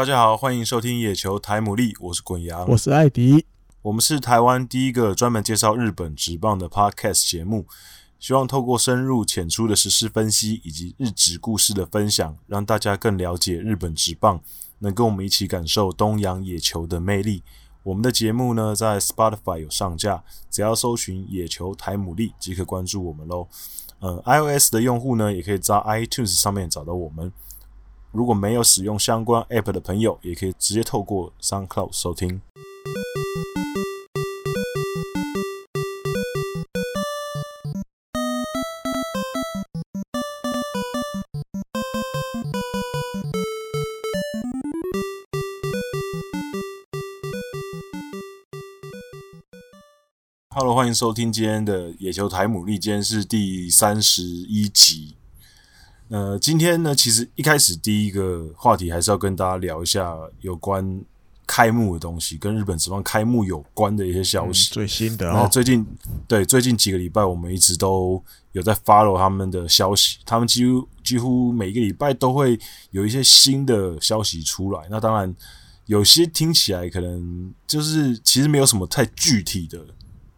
大家好，欢迎收听野球台牡蛎，我是滚羊，我是艾迪，我们是台湾第一个专门介绍日本职棒的 Podcast 节目，希望透过深入浅出的时事分析以及日职故事的分享，让大家更了解日本职棒，能跟我们一起感受东洋野球的魅力。我们的节目呢，在 Spotify 有上架，只要搜寻“野球台牡蛎”即可关注我们喽。嗯，iOS 的用户呢，也可以在 iTunes 上面找到我们。如果没有使用相关 App 的朋友，也可以直接透过 SoundCloud 收听。Hello，欢迎收听今天的野球台牡蛎，今天是第三十一集。呃，今天呢，其实一开始第一个话题还是要跟大家聊一下有关开幕的东西，跟日本职棒开幕有关的一些消息。嗯、最新的哦，最近对最近几个礼拜，我们一直都有在 follow 他们的消息，他们几乎几乎每一个礼拜都会有一些新的消息出来。那当然，有些听起来可能就是其实没有什么太具体的，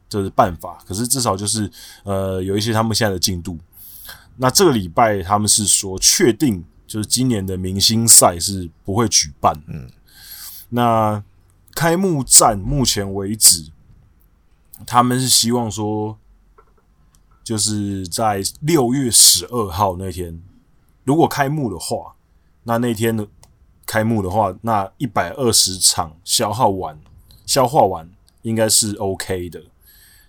就是办法，可是至少就是呃有一些他们现在的进度。那这个礼拜他们是说确定，就是今年的明星赛是不会举办。嗯，那开幕战目前为止，他们是希望说，就是在六月十二号那天，如果开幕的话，那那天的开幕的话，那一百二十场消耗完，消化完应该是 OK 的。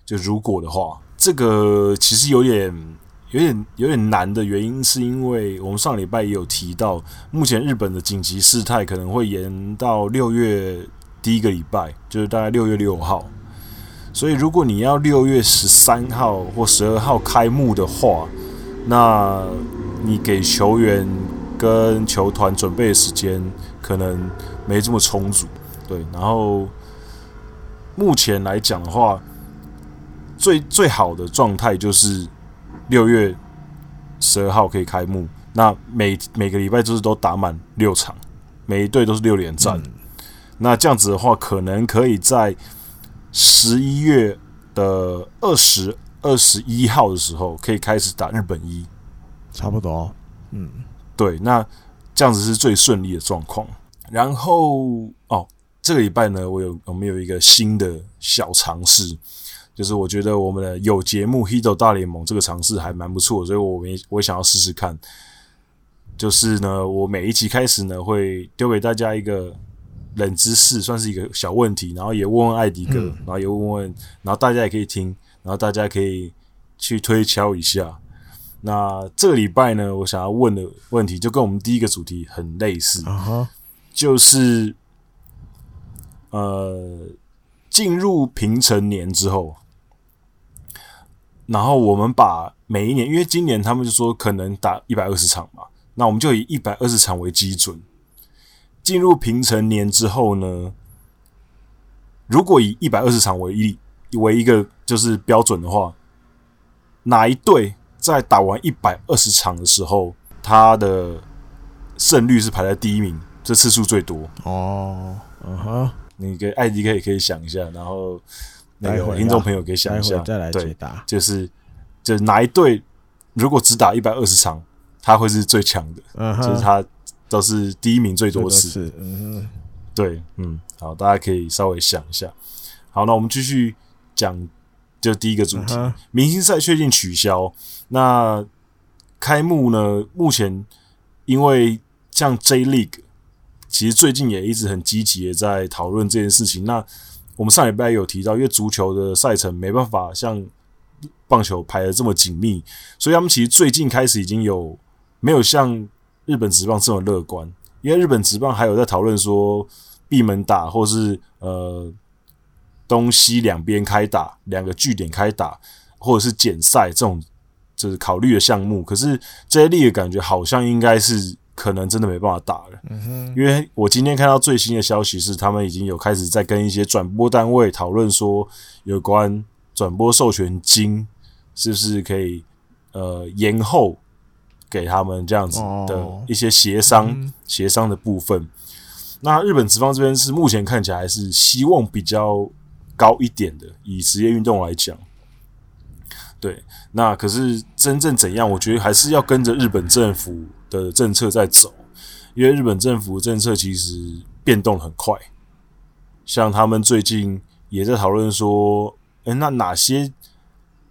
就如果的话，这个其实有点。有点有点难的原因，是因为我们上礼拜也有提到，目前日本的紧急事态可能会延到六月第一个礼拜，就是大概六月六号。所以，如果你要六月十三号或十二号开幕的话，那你给球员跟球团准备的时间可能没这么充足。对，然后目前来讲的话，最最好的状态就是。六月十二号可以开幕，那每每个礼拜就是都打满六场，每一队都是六连战。嗯、那这样子的话，可能可以在十一月的二十二十一号的时候，可以开始打日本一，差不多。嗯，对，那这样子是最顺利的状况。然后哦，这个礼拜呢，我有我们有一个新的小尝试。就是我觉得我们的有节目《Hito 大联盟》这个尝试还蛮不错，所以我也我也想要试试看。就是呢，我每一集开始呢，会丢给大家一个冷知识，算是一个小问题，然后也问问艾迪哥，嗯、然后也问问，然后大家也可以听，然后大家可以去推敲一下。那这个礼拜呢，我想要问的问题就跟我们第一个主题很类似，uh huh. 就是呃，进入平成年之后。然后我们把每一年，因为今年他们就说可能打一百二十场嘛，那我们就以一百二十场为基准。进入平成年之后呢，如果以一百二十场为一为一个就是标准的话，哪一队在打完一百二十场的时候，他的胜率是排在第一名，这次数最多？哦，嗯哼，你给艾迪可以可以想一下，然后。那个听众朋友可以想一下，再来解答，就是就是哪一队如果只打一百二十场，他会是最强的，就是他都是第一名最多次。嗯，对，嗯，好，大家可以稍微想一下。好，那我们继续讲，就第一个主题，明星赛确定取消。那开幕呢？目前因为像 J League，其实最近也一直很积极的在讨论这件事情。那我们上礼拜有提到，因为足球的赛程没办法像棒球排得这么紧密，所以他们其实最近开始已经有没有像日本职棒这么乐观。因为日本职棒还有在讨论说闭门打，或是呃东西两边开打，两个据点开打，或者是减赛这种就是考虑的项目。可是这些力的感觉好像应该是。可能真的没办法打了，嗯哼，因为我今天看到最新的消息是，他们已经有开始在跟一些转播单位讨论说，有关转播授权金是不是可以呃延后给他们这样子的一些协商协商的部分。那日本职方这边是目前看起来还是希望比较高一点的，以职业运动来讲。对，那可是真正怎样？我觉得还是要跟着日本政府的政策在走，因为日本政府政策其实变动很快。像他们最近也在讨论说，诶，那哪些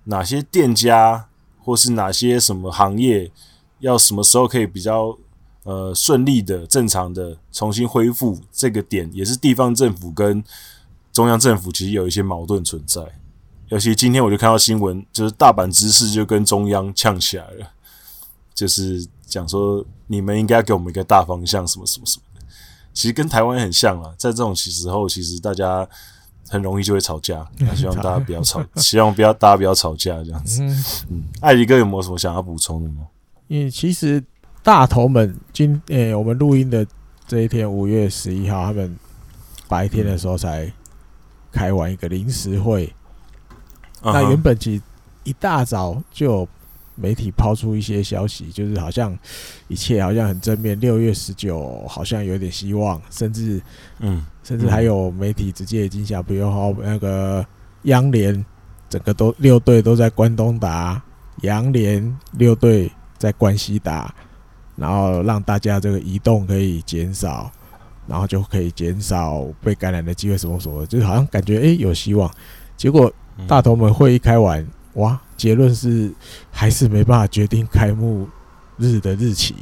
哪些店家或是哪些什么行业，要什么时候可以比较呃顺利的、正常的重新恢复？这个点也是地方政府跟中央政府其实有一些矛盾存在。尤其今天我就看到新闻，就是大阪知事就跟中央呛起来了，就是讲说你们应该给我们一个大方向，什么什么什么的。其实跟台湾很像啊，在这种时候，其实大家很容易就会吵架。那 希望大家不要吵，希望不要大家不要吵架这样子。嗯，艾迪哥有没有什么想要补充的吗？因为其实大头们今诶、欸，我们录音的这一天五月十一号，他们白天的时候才开完一个临时会。那原本其实一大早就有媒体抛出一些消息，就是好像一切好像很正面，六月十九好像有点希望，甚至嗯，甚至还有媒体直接已经想，比如说那个央联整个都六队都在关东打，洋联六队在关西打，然后让大家这个移动可以减少，然后就可以减少被感染的机会，什么什么，就是好像感觉诶、欸、有希望，结果。大头们会议开完，哇，结论是还是没办法决定开幕日的日期，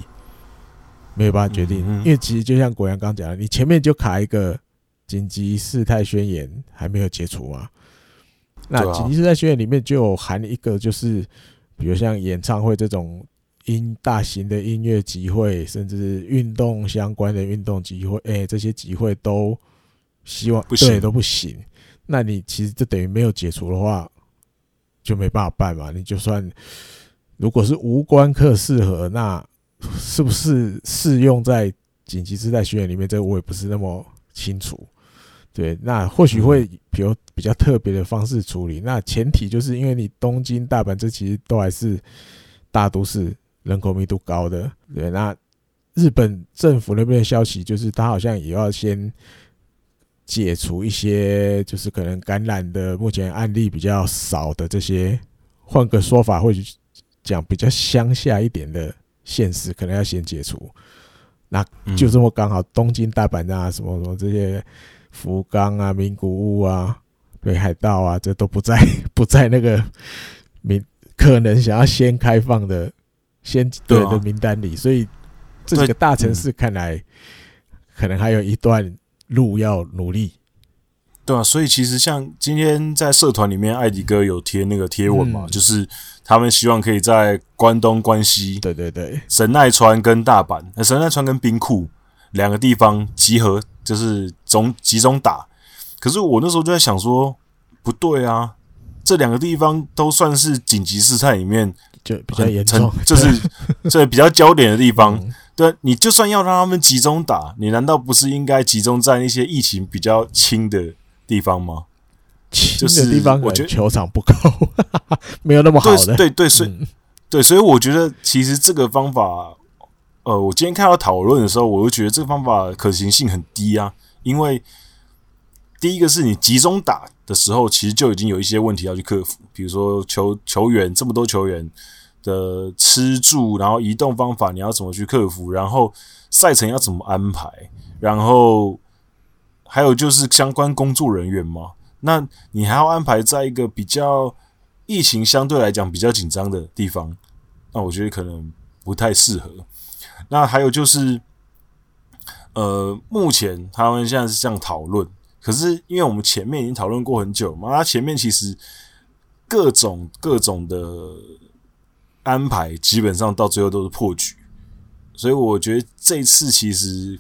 没有办法决定，因为其实就像国阳刚讲的，你前面就卡一个紧急事态宣言还没有解除嘛，那紧急事态宣言里面就有含一个，就是比如像演唱会这种音大型的音乐集会，甚至运动相关的运动集会，哎，这些集会都希望对都不行。那你其实就等于没有解除的话，就没办法办嘛。你就算如果是无关客适合，那是不是适用在紧急事态宣言里面？这个我也不是那么清楚。对，那或许会比如比较特别的方式处理。那前提就是因为你东京、大阪这其实都还是大都市，人口密度高的。对，那日本政府那边的消息就是，他好像也要先。解除一些就是可能感染的目前案例比较少的这些，换个说法，或许讲比较乡下一点的现实，可能要先解除。那就这么刚好，东京、大阪啊，什么什么这些福冈啊、名古屋啊、北海道啊，这都不在 不在那个名可能想要先开放的先对的名单里，所以这几个大城市看来可能还有一段。路要努力，对啊，所以其实像今天在社团里面，艾迪哥有贴那个贴文嘛，就是他们希望可以在关东、关西，对对对，神奈川跟大阪，神奈川跟兵库两个地方集合，就是总集中打。可是我那时候就在想说，不对啊，这两个地方都算是紧急事态里面就比较严重，就是这比较焦点的地方。对，你就算要让他们集中打，你难道不是应该集中在那些疫情比较轻的地方吗？就是地方，我觉得球场不够，没有那么好的。对对对，所以、嗯、对，所以我觉得其实这个方法，呃，我今天看到讨论的时候，我就觉得这个方法可行性很低啊。因为第一个是你集中打的时候，其实就已经有一些问题要去克服，比如说球球员这么多球员。的吃住，然后移动方法你要怎么去克服？然后赛程要怎么安排？然后还有就是相关工作人员嘛，那你还要安排在一个比较疫情相对来讲比较紧张的地方，那我觉得可能不太适合。那还有就是，呃，目前他们现在是这样讨论，可是因为我们前面已经讨论过很久嘛，那前面其实各种各种的。安排基本上到最后都是破局，所以我觉得这次其实，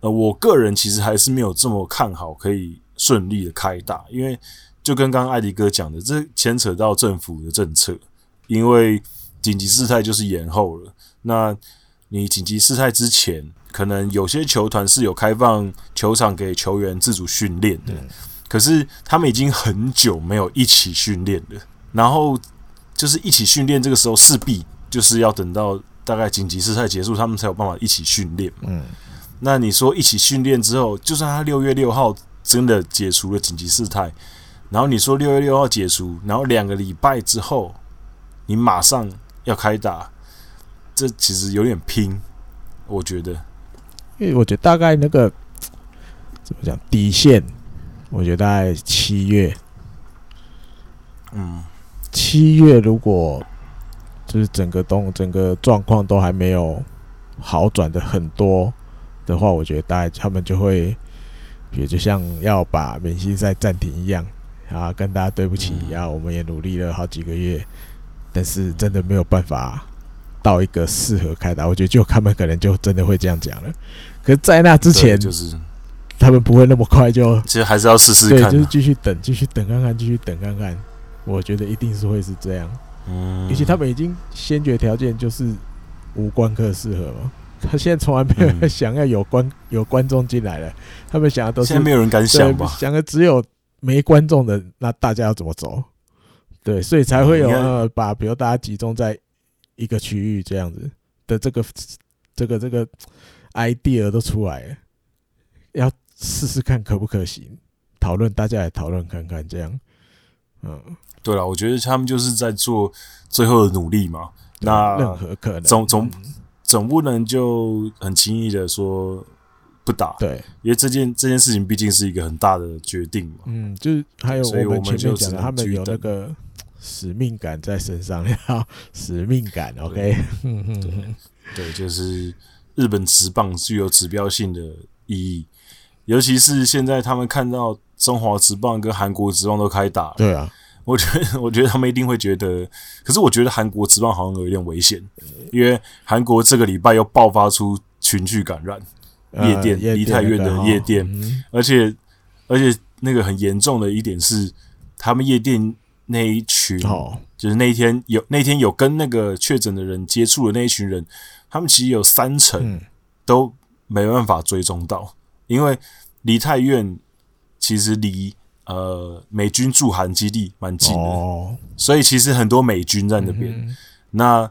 呃，我个人其实还是没有这么看好可以顺利的开大，因为就跟刚刚艾迪哥讲的，这牵扯到政府的政策，因为紧急事态就是延后了。那你紧急事态之前，可能有些球团是有开放球场给球员自主训练的，可是他们已经很久没有一起训练了，然后。就是一起训练，这个时候势必就是要等到大概紧急事态结束，他们才有办法一起训练。嗯，那你说一起训练之后，就算他六月六号真的解除了紧急事态，然后你说六月六号解除，然后两个礼拜之后你马上要开打，这其实有点拼，我觉得。因为我觉得大概那个怎么讲底线，我觉得大概七月。嗯，七月如果就是整个东整个状况都还没有好转的很多的话，我觉得大概他们就会，也就像要把明星赛暂停一样，啊，跟大家对不起，然后我们也努力了好几个月，但是真的没有办法到一个适合开打，我觉得就他们可能就真的会这样讲了。可是，在那之前，就是他们不会那么快就，其实还是要试试看，就是继续等，继续等看看，继续等看看。我觉得一定是会是这样，嗯，而且他们已经先决条件就是无观客适合嘛。他现在从来没有想要有观有观众进来了，他们想的都是现在没有人敢想吧？想的只有没观众的，那大家要怎么走？对，所以才会有呃，把比如大家集中在一个区域这样子的这个这个这个 idea 都出来了，要试试看可不可行，讨论大家来讨论看看这样，嗯。对了，我觉得他们就是在做最后的努力嘛。那任何可能总总总不能就很轻易的说不打，对，因为这件这件事情毕竟是一个很大的决定嘛。嗯，就是还有我们前面讲的，他们有那个嗯使命感在身上，要使命感。OK，对，对，就是日本职棒具有指标性的意义，尤其是现在他们看到中华职棒跟韩国职棒都开打，对啊。我觉得，我觉得他们一定会觉得，可是我觉得韩国职棒好像有一点危险，因为韩国这个礼拜又爆发出群聚感染，夜店梨泰院的夜店，而且而且那个很严重的一点是，他们夜店那一群，就是那一天有那天有跟那个确诊的人接触的那一群人，他们其实有三成都没办法追踪到，因为离太院其实离。呃，美军驻韩基地蛮近的，哦，所以其实很多美军在那边，嗯。那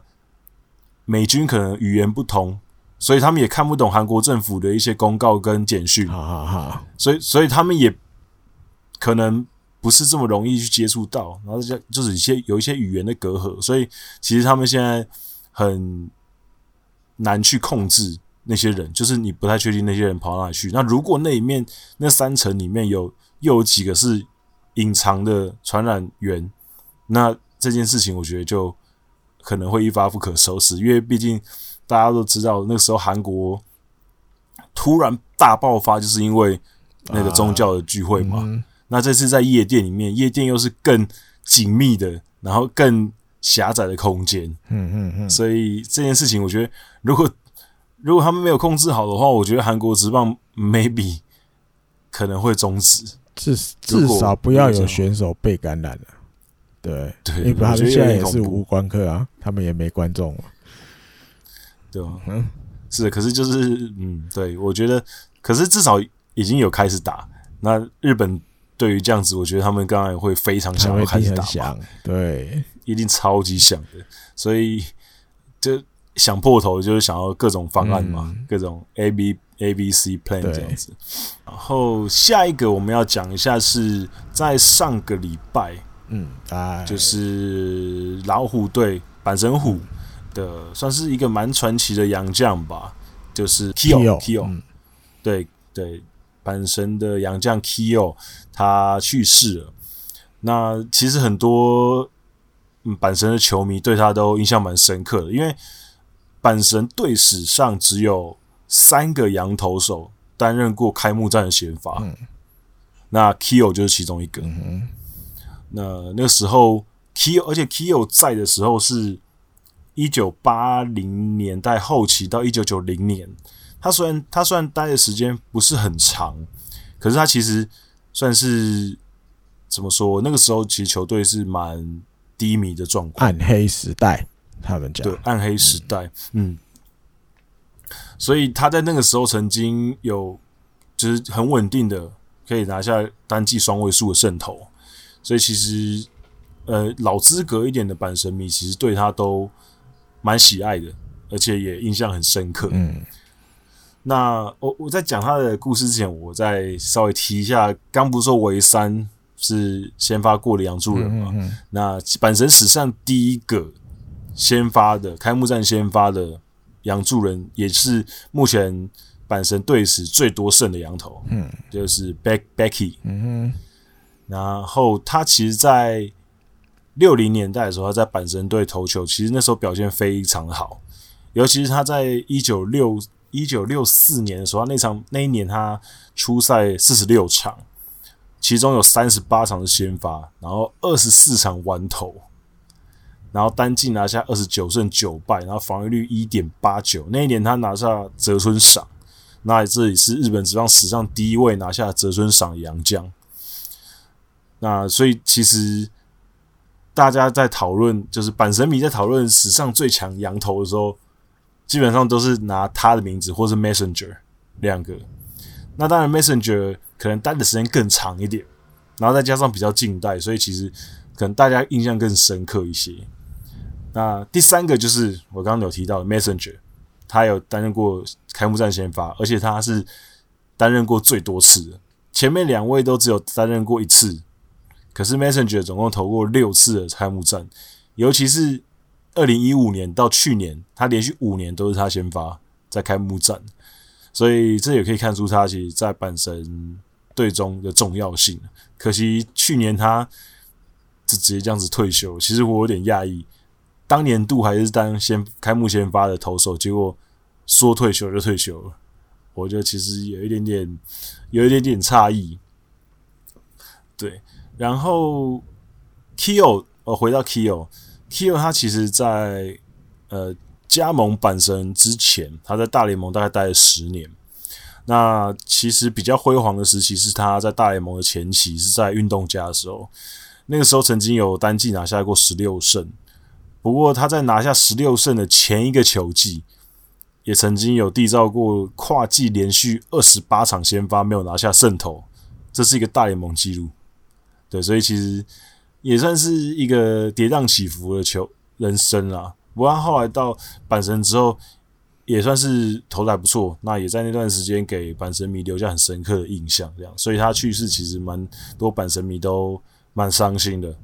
美军可能语言不通，所以他们也看不懂韩国政府的一些公告跟简讯。所以所以他们也可能不是这么容易去接触到，然后就就是一些有一些语言的隔阂，所以其实他们现在很难去控制那些人，就是你不太确定那些人跑到哪里去。那如果那里面那三层里面有。又有几个是隐藏的传染源，那这件事情我觉得就可能会一发不可收拾，因为毕竟大家都知道，那个时候韩国突然大爆发，就是因为那个宗教的聚会嘛。啊嗯、那这次在夜店里面，夜店又是更紧密的，然后更狭窄的空间。嗯嗯嗯。所以这件事情，我觉得如果如果他们没有控制好的话，我觉得韩国职棒 maybe 可能会终止。至至少不要有选手被感染了，对，对，因为他们现在也是无观客啊，他们也没观众了，对吧？嗯，是，可是就是，嗯，对，我觉得，可是至少已经有开始打。那日本对于这样子，我觉得他们刚才会非常想要开始打，对，一定超级想的，所以就想破头，就是想要各种方案嘛，嗯、各种 A B。A B C plan 这样子，然后下一个我们要讲一下是在上个礼拜，嗯，就是老虎队板神虎的算是一个蛮传奇的洋将吧，就是 Kyo Kyo，对对，阪神的洋将 Kyo 他去世了。那其实很多嗯阪神的球迷对他都印象蛮深刻的，因为阪神队史上只有。三个洋投手担任过开幕战的先发，嗯，那 Kyo 就是其中一个。嗯、那那个时候 Kyo，而且 Kyo 在的时候是一九八零年代后期到一九九零年。他虽然他虽然待的时间不是很长，可是他其实算是怎么说？那个时候其实球队是蛮低迷的状况，暗黑时代，他们讲对暗黑时代，嗯。嗯所以他在那个时候曾经有，就是很稳定的可以拿下单季双位数的胜投，所以其实呃老资格一点的板神迷其实对他都蛮喜爱的，而且也印象很深刻。嗯，那我我在讲他的故事之前，我再稍微提一下，刚不是说维三是先发过的杨助人嘛？嗯嗯嗯，那阪神史上第一个先发的开幕战先发的杨助人，也是目前阪神队史最多胜的洋投，嗯，就是 Beck Becky，嗯哼，然后他其实，在六零年代的时候，他在阪神队投球，其实那时候表现非常好，尤其是他在一九六一九六四年的时候，那场那一年他出赛四十六场，其中有三十八场是先发，然后二十四场完投，然后单季拿下二十九胜九败，然后防御率一点八九。那一年他拿下泽村赏，那这里是日本职棒史上第一位拿下泽村赏的洋将。那所以其实。大家在讨论，就是阪神迷在讨论史上最强洋头的时候，基本上都是拿他的名字，或是 Messenger 两个。那当然，Messenger 可能待的时间更长一点，然后再加上比较近代，所以其实可能大家印象更深刻一些。那第三个就是我刚刚有提到的 Messenger，他有担任过开幕战先发，而且他是担任过最多次的，前面两位都只有担任过一次。可是 Messenger 总共投过六次的开幕战，尤其是二零一五年到去年，他连续五年都是他先发在开幕战，所以这也可以看出他其实在阪神队中的重要性。可惜去年他就直接这样子退休，其实我有点讶异，当年度还是当先开幕先发的投手，结果说退休就退休了，我觉得其实有一点点有一点点诧异，对。然后，Kyo，呃回到 Kyo Kuo 他其实在呃加盟阪神之前，他在大联盟大概待了十年。那其实比较辉煌的时期是他在大联盟的前期，是在运动家的时候，那个时候曾经有单季拿下过十六胜。不过他在拿下十六胜的前一个球季，也曾经有缔造过跨季连续二十八场先发没有拿下胜投，这是一个大联盟纪录。对，所以其实也算是一个跌宕起伏的球人生啦。不过他后来到阪神之后，也算是投的还不错。那也在那段时间给阪神迷留下很深刻的印象。这样，所以他去世其实蛮多阪神迷都蛮伤心的。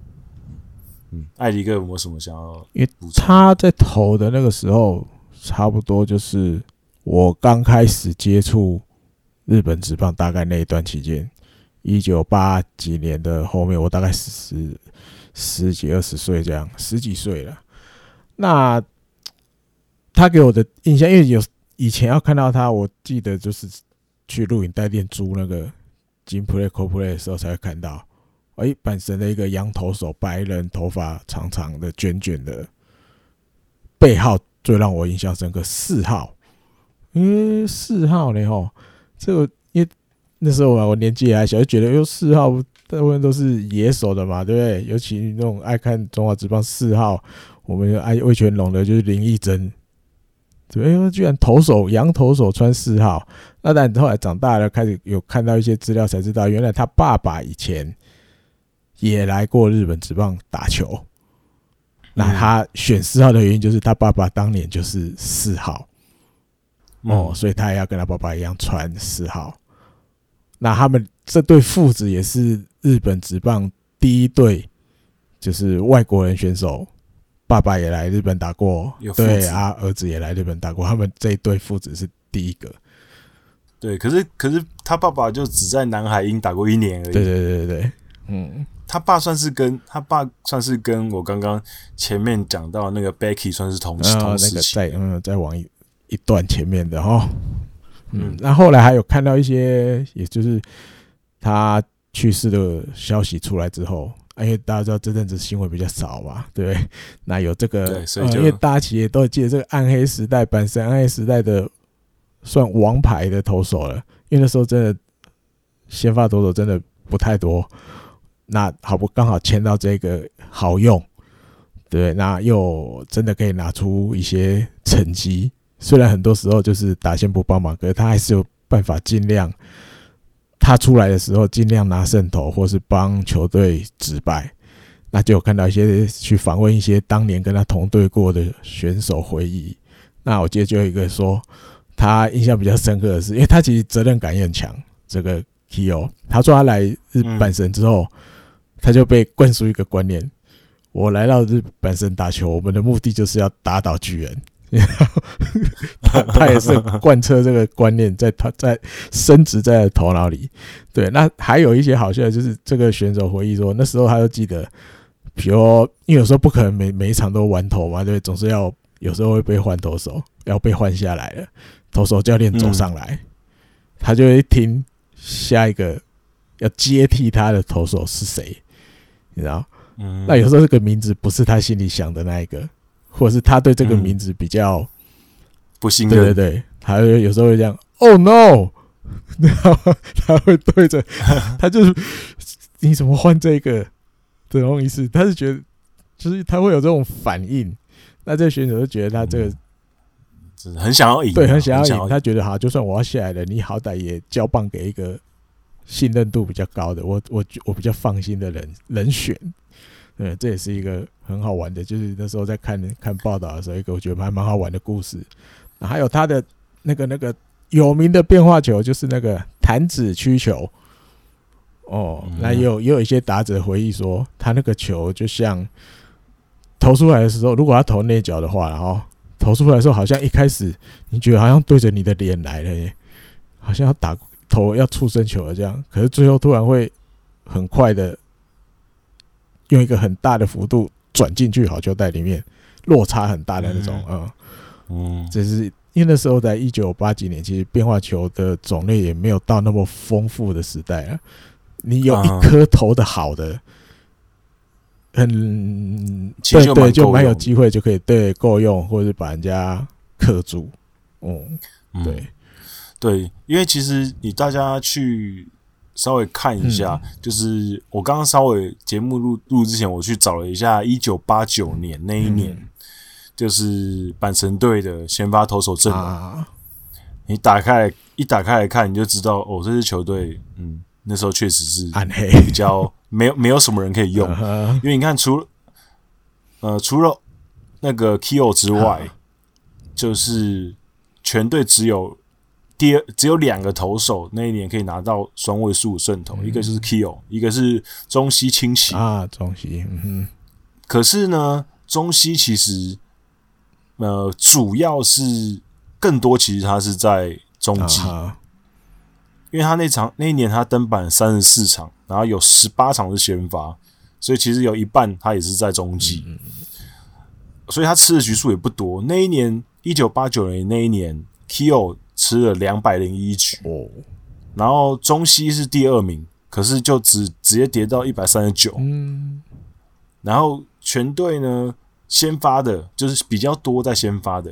嗯，艾迪哥有没有什么想要？因为他在投的那个时候，差不多就是我刚开始接触日本职棒，大概那一段期间。一九八几年的后面，我大概十十几二十岁这样，十几岁了。那他给我的印象，因为有以前要看到他，我记得就是去录影带店租那个金 play co play 的时候才会看到。哎，阪神的一个羊头手，白人，头发长长的，卷卷的，背号最让我印象深刻，四号。嗯，四号呢？吼，这个。那时候啊，我年纪还小，就觉得哟四号大部分都是野手的嘛，对不对？尤其那种爱看中华职棒四号，我们爱魏全龙的就是林义珍，对不对？居然投手洋投手穿四号，那但后来长大了，开始有看到一些资料，才知道原来他爸爸以前也来过日本职棒打球。那他选四号的原因就是他爸爸当年就是四号，哦，所以他也要跟他爸爸一样穿四号。那他们这对父子也是日本职棒第一对，就是外国人选手，爸爸也来日本打过，对啊，儿子也来日本打过，他们这一对父子是第一个。对，可是可是他爸爸就只在南海鹰打过一年而已。对对对对对，嗯，他爸算是跟他爸算是跟我刚刚前面讲到那个 Becky 算是同同时期，在嗯再往一一段前面的哈。嗯，那后来还有看到一些，也就是他去世的消息出来之后，因为大家知道这阵子新闻比较少嘛，对不对？那有这个，呃、因为大家其实都记得这个暗黑时代，本身暗黑时代的算王牌的投手了，因为那时候真的先发投手真的不太多，那好不刚好签到这个好用，对，那又真的可以拿出一些成绩。虽然很多时候就是打线不帮忙，可是他还是有办法尽量，他出来的时候尽量拿胜投，或是帮球队止败。那就有看到一些去访问一些当年跟他同队过的选手回忆。那我记得就有一个说，他印象比较深刻的是，因为他其实责任感也很强。这个 Kyo，他说他来日本神之后，他就被灌输一个观念：我来到日本神打球，我们的目的就是要打倒巨人。他 他也是贯彻这个观念，在他在深植在头脑里。对，那还有一些好笑的，就是这个选手回忆说，那时候他就记得，比如因为有时候不可能每每一场都玩投嘛，对，总是要有时候会被换投手，要被换下来了，投手教练走上来，他就会听下一个要接替他的投手是谁，你知道？嗯那有时候这个名字不是他心里想的那一个。或者是他对这个名字比较不信任，对对对，他有时候会这样，Oh no，然后他会对着 他就是你怎么换这个？这种意思？他是觉得就是他会有这种反应，那这个选手就觉得他这个很想要赢，对，很想要赢，他觉得好，就算我要下来了，你好歹也交棒给一个信任度比较高的，我我我比较放心的人人选。对，这也是一个很好玩的，就是那时候在看看报道的时候，一个我觉得还蛮好玩的故事。还有他的那个那个有名的变化球，就是那个弹指曲球。哦，那也有也有一些打者回忆说，他那个球就像投出来的时候，如果他投内角的话，然后投出来的时候，好像一开始你觉得好像对着你的脸来了耶，好像要打投要触身球了这样，可是最后突然会很快的。用一个很大的幅度转进去好球带里面，落差很大的那种，嗯，嗯，这是因为那时候在一九八几年，其实变化球的种类也没有到那么丰富的时代啊。你有一颗投的好的，很对对，就蛮有机会就可以对够用，或者是把人家克住。嗯，对。对，因为其实你大家去。稍微看一下，嗯、就是我刚刚稍微节目录录之前，我去找了一下一九八九年那一年，嗯、就是阪神队的先发投手阵容。啊、你打开一打开来看，你就知道哦，这支球队，嗯，那时候确实是暗黑，比较 没有没有什么人可以用，因为你看，除了呃除了那个 Kyo 之外，啊、就是全队只有。第二，只有两个投手那一年可以拿到双位数胜投，嗯、一个就是 Kyo，一个是中西清崎啊，中西。嗯哼。可是呢，中西其实呃，主要是更多，其实他是在中继，啊、因为他那场那一年他登板三十四场，然后有十八场是先发，所以其实有一半他也是在中继，嗯、所以他吃的局数也不多。那一年一九八九年那一年 Kyo。吃了两百零一局，哦，然后中西是第二名，可是就只直接跌到一百三十九，嗯，然后全队呢，先发的就是比较多在先发的，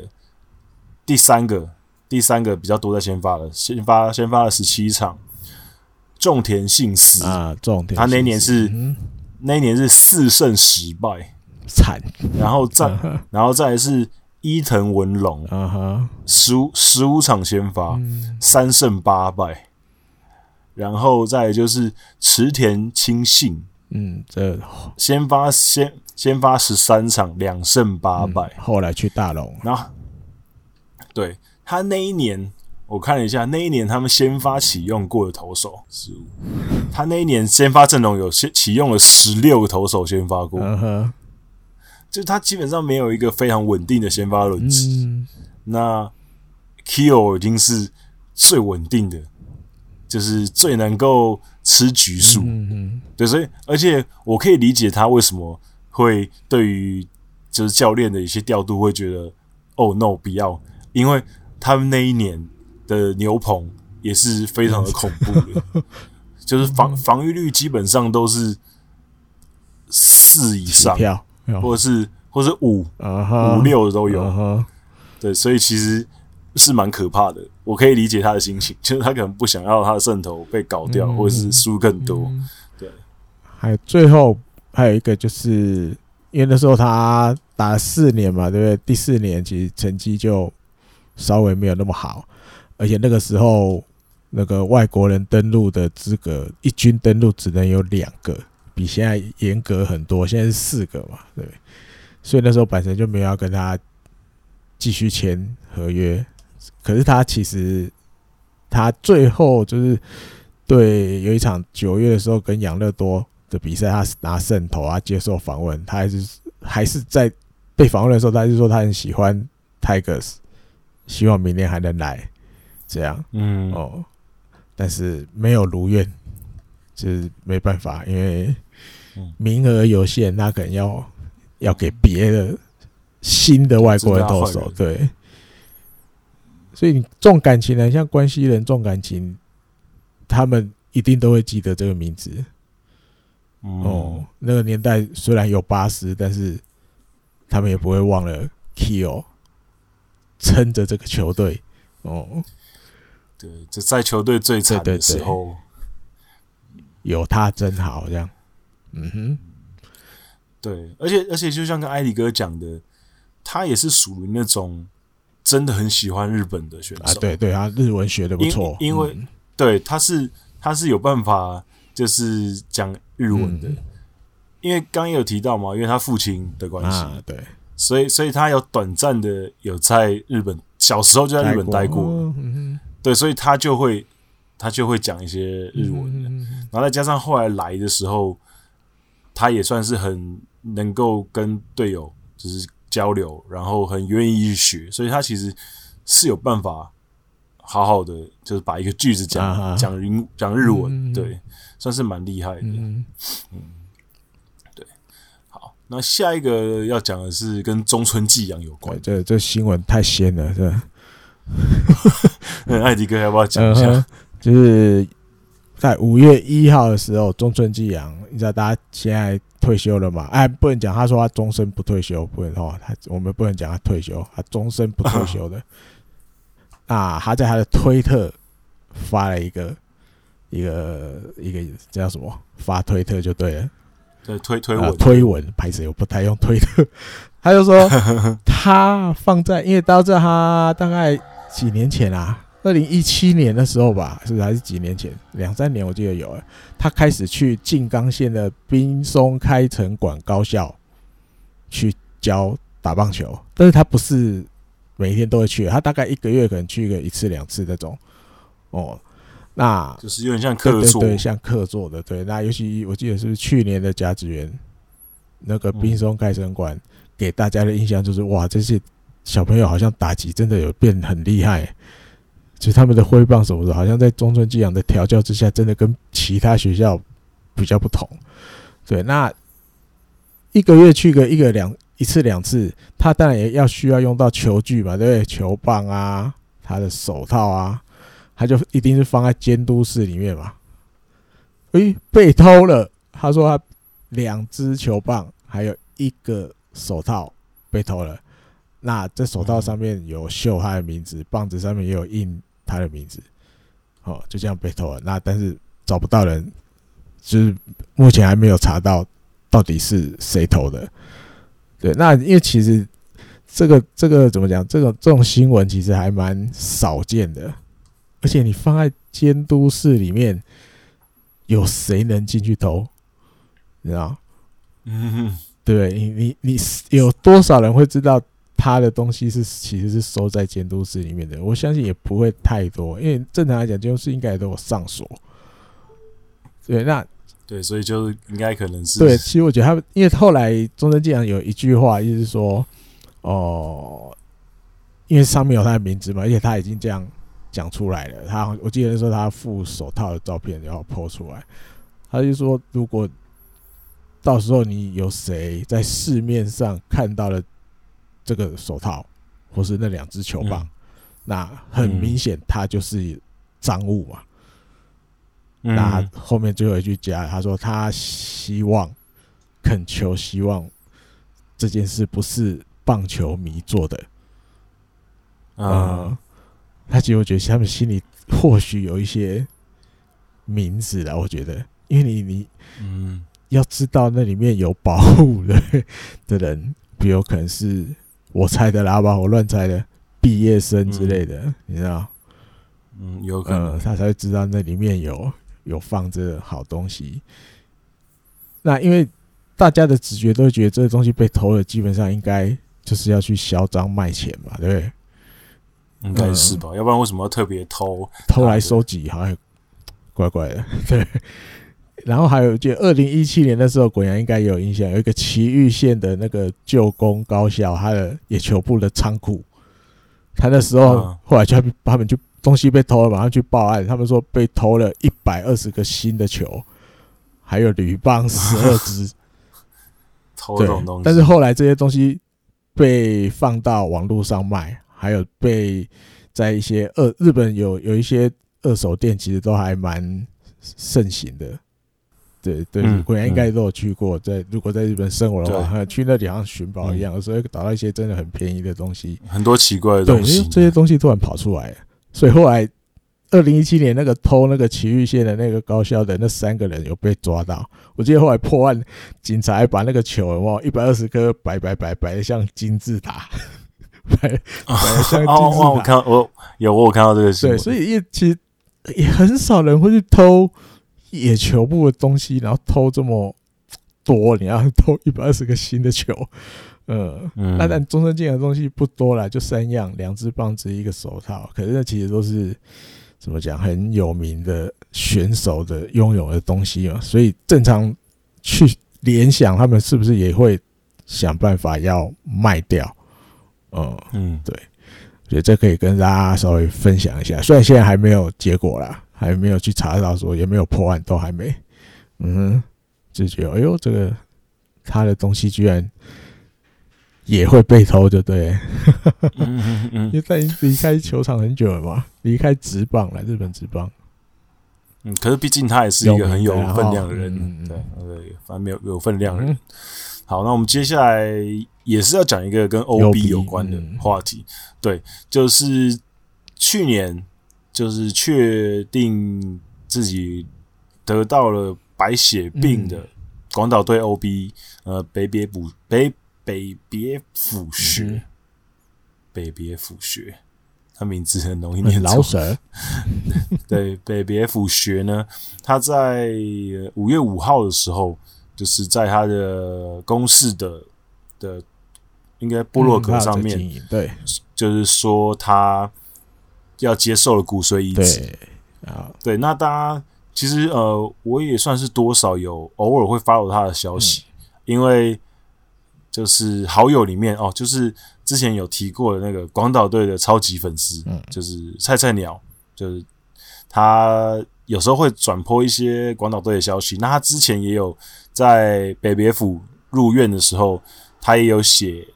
第三个第三个比较多在先发的，先发先发了十七场，种田信司啊，种田，他那年是、嗯、那年是四胜十败，惨，然后再、uh. 然后再来是。伊藤文龙，十五十五场先发，三胜八败，然后再就是池田清信，嗯，这先发先先发十三场，两胜八败，后来去大龙，然后对他那一年，我看了一下，那一年他们先发启用过的投手十五，他那一年先发阵容有先启用了十六个投手先发过，就他基本上没有一个非常稳定的先发轮值，嗯、那 Kyo 已经是最稳定的，就是最能够吃局数，嗯嗯、对，所以而且我可以理解他为什么会对于就是教练的一些调度会觉得哦 no 不要，因为他们那一年的牛棚也是非常的恐怖的，嗯、就是防防御率基本上都是四以上。或者是，或者是五、uh 五六的都有，uh. 对，所以其实是蛮可怕的。我可以理解他的心情，就是他可能不想要他的胜头被搞掉，嗯、或者是输更多。嗯、对，还有最后还有一个，就是因为那时候他打了四年嘛，对不对？第四年其实成绩就稍微没有那么好，而且那个时候那个外国人登陆的资格，一军登陆只能有两个。比现在严格很多，现在是四个嘛，对，所以那时候本身就没有要跟他继续签合约，可是他其实他最后就是对有一场九月的时候跟养乐多的比赛，他拿胜投啊，接受访问，他还是还是在被访问的时候，他就说他很喜欢 Tigers，希望明年还能来这样，嗯。哦，但是没有如愿，就是没办法，因为名额有限，那可能要要给别的新的外国人投手，对。所以你重感情呢，像关西人重感情，他们一定都会记得这个名字。嗯、哦，那个年代虽然有巴斯，但是他们也不会忘了 Kyo 撑着这个球队。哦，对，就在球队最惨的时候，有他真好，这样。嗯哼，对，而且而且就像跟艾迪哥讲的，他也是属于那种。真的很喜欢日本的选手，啊、对对，他日文学的不错，因为、嗯、对他是他是有办法就是讲日文的，嗯、因为刚刚有提到嘛，因为他父亲的关系、啊，对，所以所以他有短暂的有在日本小时候就在日本待过，过嗯、对，所以他就会他就会讲一些日文的，嗯、然后再加上后来来的时候，他也算是很能够跟队友就是。交流，然后很愿意去学，所以他其实是有办法好好的，就是把一个句子讲讲英讲日文，对，算是蛮厉害的。嗯，对。好，那下一个要讲的是跟中村纪阳有关。这这新闻太鲜了，是吧？那艾迪哥要不要讲一下？就是在五月一号的时候，中村纪阳，你知道大家现在。退休了嘛？哎，不能讲。他说他终身不退休，不能哦。他我们不能讲他退休，他终身不退休的。啊，他在他的推特发了一个一个一个叫什么？发推特就对了。对，推推文推文，拍摄我不太用推特。他就说 他放在，因为大家知道他大概几年前啊。二零一七年的时候吧，是不是还是几年前？两三年我记得有了。他开始去静冈县的滨松开城馆高校去教打棒球，但是他不是每一天都会去，他大概一个月可能去个一次两次那种。哦，那就是有点像客座，对，像客座的。对，那尤其我记得是，是去年的甲子园，那个冰松开城馆给大家的印象就是，哇，这些小朋友好像打击真的有变很厉害。其实他们的挥棒什么的，好像在中村纪阳的调教之下，真的跟其他学校比较不同。对，那一个月去个一个两一次两次，他当然也要需要用到球具嘛，对不对？球棒啊，他的手套啊，他就一定是放在监督室里面嘛。诶，被偷了，他说他两只球棒还有一个手套被偷了。那这手套上面有绣他的名字，棒子上面也有印他的名字，哦，就这样被偷了。那但是找不到人，就是目前还没有查到到底是谁偷的。对，那因为其实这个这个怎么讲？这个这种新闻其实还蛮少见的，而且你放在监督室里面，有谁能进去偷？你知道？嗯，对你你你有多少人会知道？他的东西是其实是收在监督室里面的，我相信也不会太多，因为正常来讲，监督室应该都有上锁。对，那对，所以就是应该可能是对。其实我觉得他，因为后来中村纪然有一句话，意思是说，哦、呃，因为上面有他的名字嘛，而且他已经这样讲出来了。他我记得说他附手套的照片，然后 po 出来，他就说，如果到时候你有谁在市面上看到了。这个手套，或是那两只球棒，嗯、那很明显，它就是赃物嘛。嗯、那后面最后一句加，他说他希望恳求，希望这件事不是棒球迷做的。啊、呃，他其实我觉得他们心里或许有一些名字了，我觉得，因为你你嗯，要知道那里面有保护的 的人，比如可能是。我猜的啦吧，我乱猜的，毕业生之类的，嗯、你知道？嗯，有可能、呃、他才会知道那里面有有放着好东西。那因为大家的直觉都觉得这个东西被偷了，基本上应该就是要去销赃卖钱嘛，对不对？应该是吧？嗯、要不然为什么要特别偷偷来收集？好像怪怪的。对。然后还有，就二零一七年的时候，滚阳应该也有印象，有一个埼玉县的那个旧宫高校，他的野球部的仓库，他那时候后来就他们就东西被偷了，马上去报案，他们说被偷了一百二十个新的球，还有铝棒十二支。偷这种东西，但是后来这些东西被放到网络上卖，还有被在一些二日本有有一些二手店，其实都还蛮盛行的。对对，滚阳应该都有去过。在如果在日本生活的话，去那里好像寻宝一样，所以找到一些真的很便宜的东西，很多奇怪的东西。对，这些东西突然跑出来，所以后来。二零一七年那个偷那个埼玉县的那个高校的那三个人有被抓到，我记得后来破案，警察还把那个球哇一百二十颗摆摆摆摆的像金字塔，摆摆的像金字塔。哦哦，我看我有我有看到这个新闻。对，所以也其实也很少人会去偷野球部的东西，然后偷这么多，你要偷一百二十个新的球，呃、嗯，那但中生健的东西不多了，就三样，两只棒子一个手套，可是那其实都是。怎么讲？很有名的选手的拥有的东西嘛，所以正常去联想，他们是不是也会想办法要卖掉？嗯嗯，对，所以这可以跟大家稍微分享一下。虽然现在还没有结果啦，还没有去查到说也没有破案，都还没。嗯，就觉得哎呦，这个他的东西居然。也会被偷，就对。因为他已经离开球场很久了嘛，离开职棒了，日本职棒。嗯，可是毕竟他也是一个很有分量的人，对对，反正没有有分量的人。好，那我们接下来也是要讲一个跟 OB 有关的话题，对，就是去年就是确定自己得到了白血病的广岛队 OB，呃，北别补北。北别府学，北别府学，他名字很容易念老舍。对，北别府学呢，他在五月五号的时候，就是在他的公司的的应该部落格上面，嗯、对，就是说他要接受了骨髓移植啊。对，那大家其实呃，我也算是多少有偶尔会 follow 他的消息，嗯、因为。就是好友里面哦，就是之前有提过的那个广岛队的超级粉丝，嗯，就是菜菜鸟，就是他有时候会转 po 一些广岛队的消息。那他之前也有在北别府入院的时候，他也有写，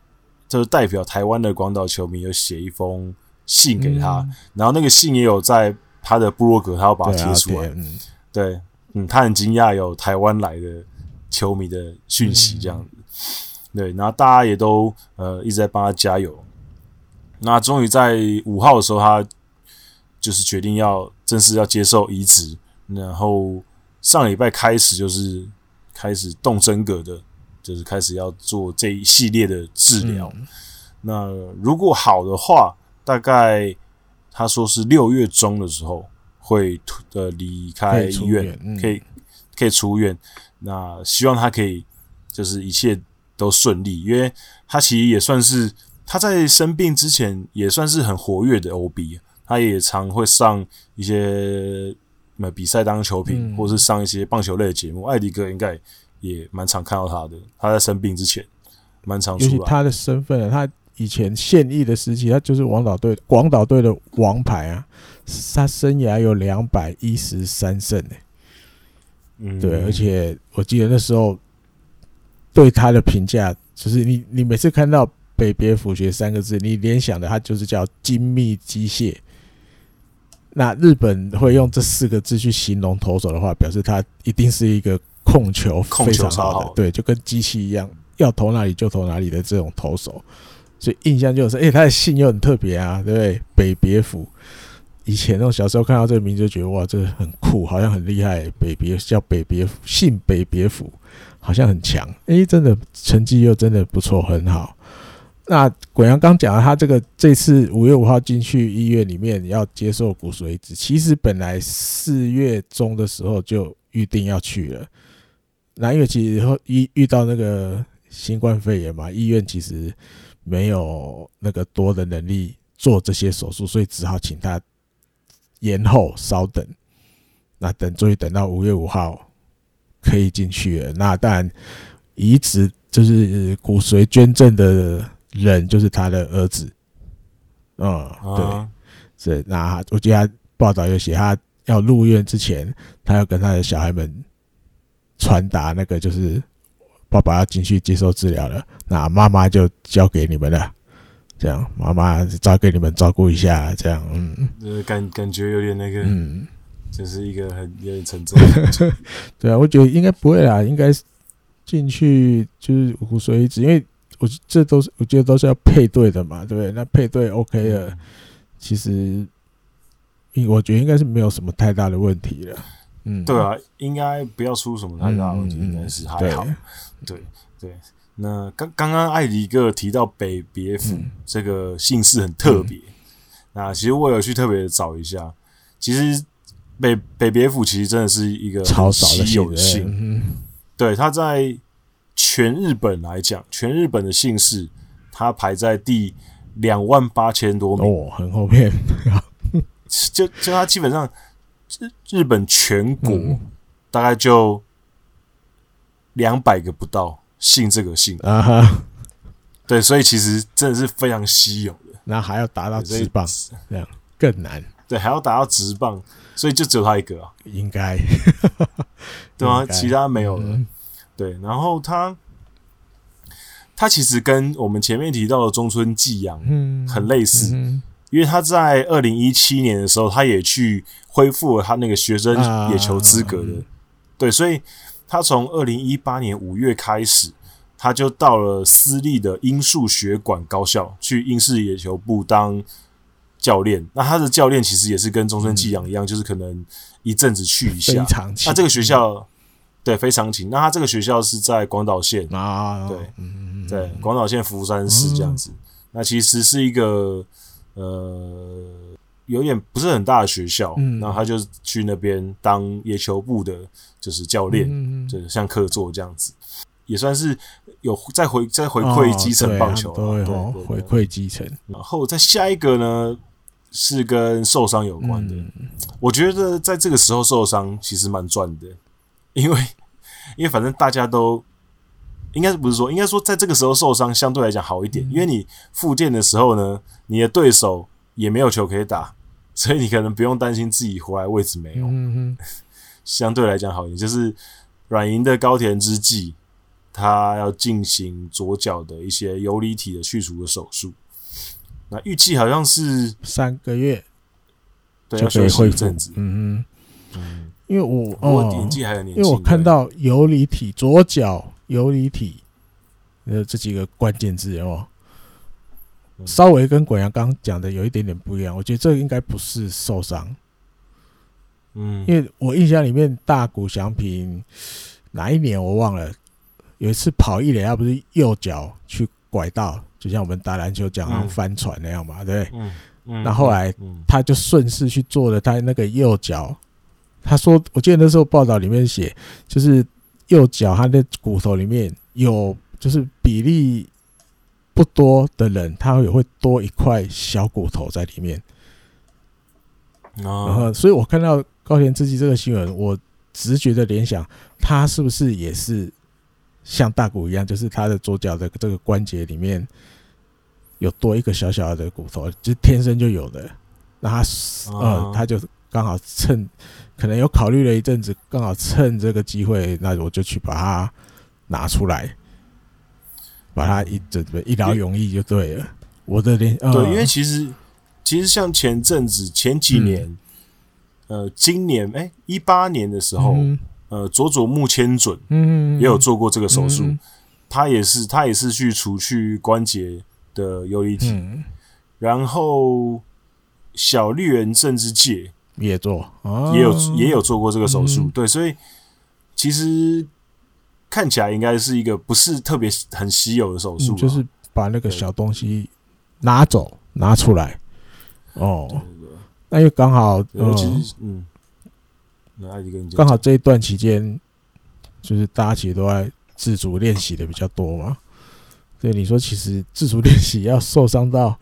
就是代表台湾的广岛球迷有写一封信给他，嗯、然后那个信也有在他的部落格，他要把它贴出来。对，嗯，对，嗯，他很惊讶有台湾来的球迷的讯息这样子。嗯对，然后大家也都呃一直在帮他加油。那终于在五号的时候，他就是决定要正式要接受移植。然后上礼拜开始就是开始动真格的，就是开始要做这一系列的治疗。嗯、那如果好的话，大概他说是六月中的时候会呃离开医院，可以、嗯、可以，出院。那希望他可以就是一切。都顺利，因为他其实也算是他在生病之前也算是很活跃的 OB，他也常会上一些呃比赛当球评，嗯、或是上一些棒球类的节目。艾迪哥应该也蛮常看到他的，他在生病之前蛮常出来。他的身份，他以前现役的时期，他就是广岛队广岛队的王牌啊，他生涯有两百一十三胜诶，嗯，对，而且我记得那时候。对他的评价，就是你你每次看到北别府学三个字，你联想的他就是叫精密机械。那日本会用这四个字去形容投手的话，表示他一定是一个控球非常好的，好对，就跟机器一样，要投哪里就投哪里的这种投手。所以印象就是，哎、他的姓又很特别啊，对不对？北别府。以前那种小时候看到这个名字就觉得哇，这很酷，好像很厉害。北别叫北别府，姓北别府。好像很强，诶、真的成绩又真的不错，很好。那鬼阳刚讲了，他这个这次五月五号进去医院里面要接受骨髓移植，其实本来四月中的时候就预定要去了。那因为其实遇遇到那个新冠肺炎嘛，医院其实没有那个多的能力做这些手术，所以只好请他延后稍等。那等终于等到五月五号可以进去了。那当然，移植就是骨髓捐赠的人就是他的儿子。嗯，对，是。那我记得他报道有写，他要入院之前，他要跟他的小孩们传达那个，就是爸爸要进去接受治疗了。那妈妈就交给你们了。这样，妈妈交给你们照顾一下。这样，嗯，呃，感感觉有点那个，嗯，就是一个很有点沉重。对啊，我觉得应该不会啦，应该进去就是骨髓移植，因为我这都是我觉得都是要配对的嘛，对不对？那配对 OK 了，嗯、其实，我觉得应该是没有什么太大的问题了。嗯，对啊，应该不要出什么太大问题，应该是还好。对。对。那刚刚刚艾迪哥提到北别府这个姓氏很特别，嗯、那其实我有去特别找一下，其实北北别府其实真的是一个超稀有的姓，嗯、对，他在全日本来讲，全日本的姓氏，他排在第两万八千多名。哦，很后面，就就他基本上日日本全国大概就两百个不到。信这个信。啊哈，对，所以其实真的是非常稀有的。那还要达到直棒，这样更难。对，还要达到直棒，所以就只有他一个啊，应该，对啊，其他没有了。嗯、对，然后他，他其实跟我们前面提到的中村纪阳很类似，因为他在二零一七年的时候，他也去恢复了他那个学生野球资格的。啊、对，所以。他从二零一八年五月开始，他就到了私立的英树学馆高校去英式野球部当教练。那他的教练其实也是跟中村纪阳一样，嗯、就是可能一阵子去一下。那这个学校，嗯、对，非常勤。那他这个学校是在广岛县啊，对，嗯、对，广岛县福山市这样子。嗯、那其实是一个呃。有点不是很大的学校，嗯，然后他就去那边当野球部的，就是教练，嗯，就是像客座这样子，也算是有再回再回馈基层棒球，对，回馈基层。然后再下一个呢，是跟受伤有关的。我觉得在这个时候受伤其实蛮赚的，因为因为反正大家都应该是不是说，应该说在这个时候受伤相对来讲好一点，因为你复健的时候呢，你的对手也没有球可以打。所以你可能不用担心自己回来位置没有，嗯、哼 相对来讲好一点。就是软银的高田之纪，他要进行左脚的一些游离体的去除的手术。那预计好像是三个月，对，要休息一阵子。嗯嗯，因为我我年纪还有年轻，因为我看到游离体左脚游离体呃这几个关键字哦。稍微跟滚阳刚讲的有一点点不一样，我觉得这个应该不是受伤，嗯，因为我印象里面大谷翔平哪一年我忘了，有一次跑一垒，他不是右脚去拐到，就像我们打篮球讲翻船那样嘛，对不对？嗯嗯。那后来他就顺势去做了他那个右脚，他说，我记得那时候报道里面写，就是右脚他的骨头里面有就是比例。不多的人，他也会多一块小骨头在里面。然后，所以我看到高田之纪这个新闻，我直觉的联想，他是不是也是像大骨一样，就是他的左脚的这个关节里面有多一个小小的骨头，就是天生就有的。那他，呃，他就刚好趁，可能有考虑了一阵子，刚好趁这个机会，那我就去把它拿出来。把它一整个一劳永逸就对了。我的脸，对，因为其实其实像前阵子前几年，呃，今年哎一八年的时候，呃，佐佐木千准嗯也有做过这个手术，他也是他也是去除去关节的游离体，然后小绿原慎之介也做，也有也有做过这个手术，对，所以其实。看起来应该是一个不是特别很稀有的手术，就是把那个小东西拿走拿出来。哦，那又刚好，嗯，刚好这一段期间，就是大家其实都在自主练习的比较多嘛。对，你说其实自主练习要受伤到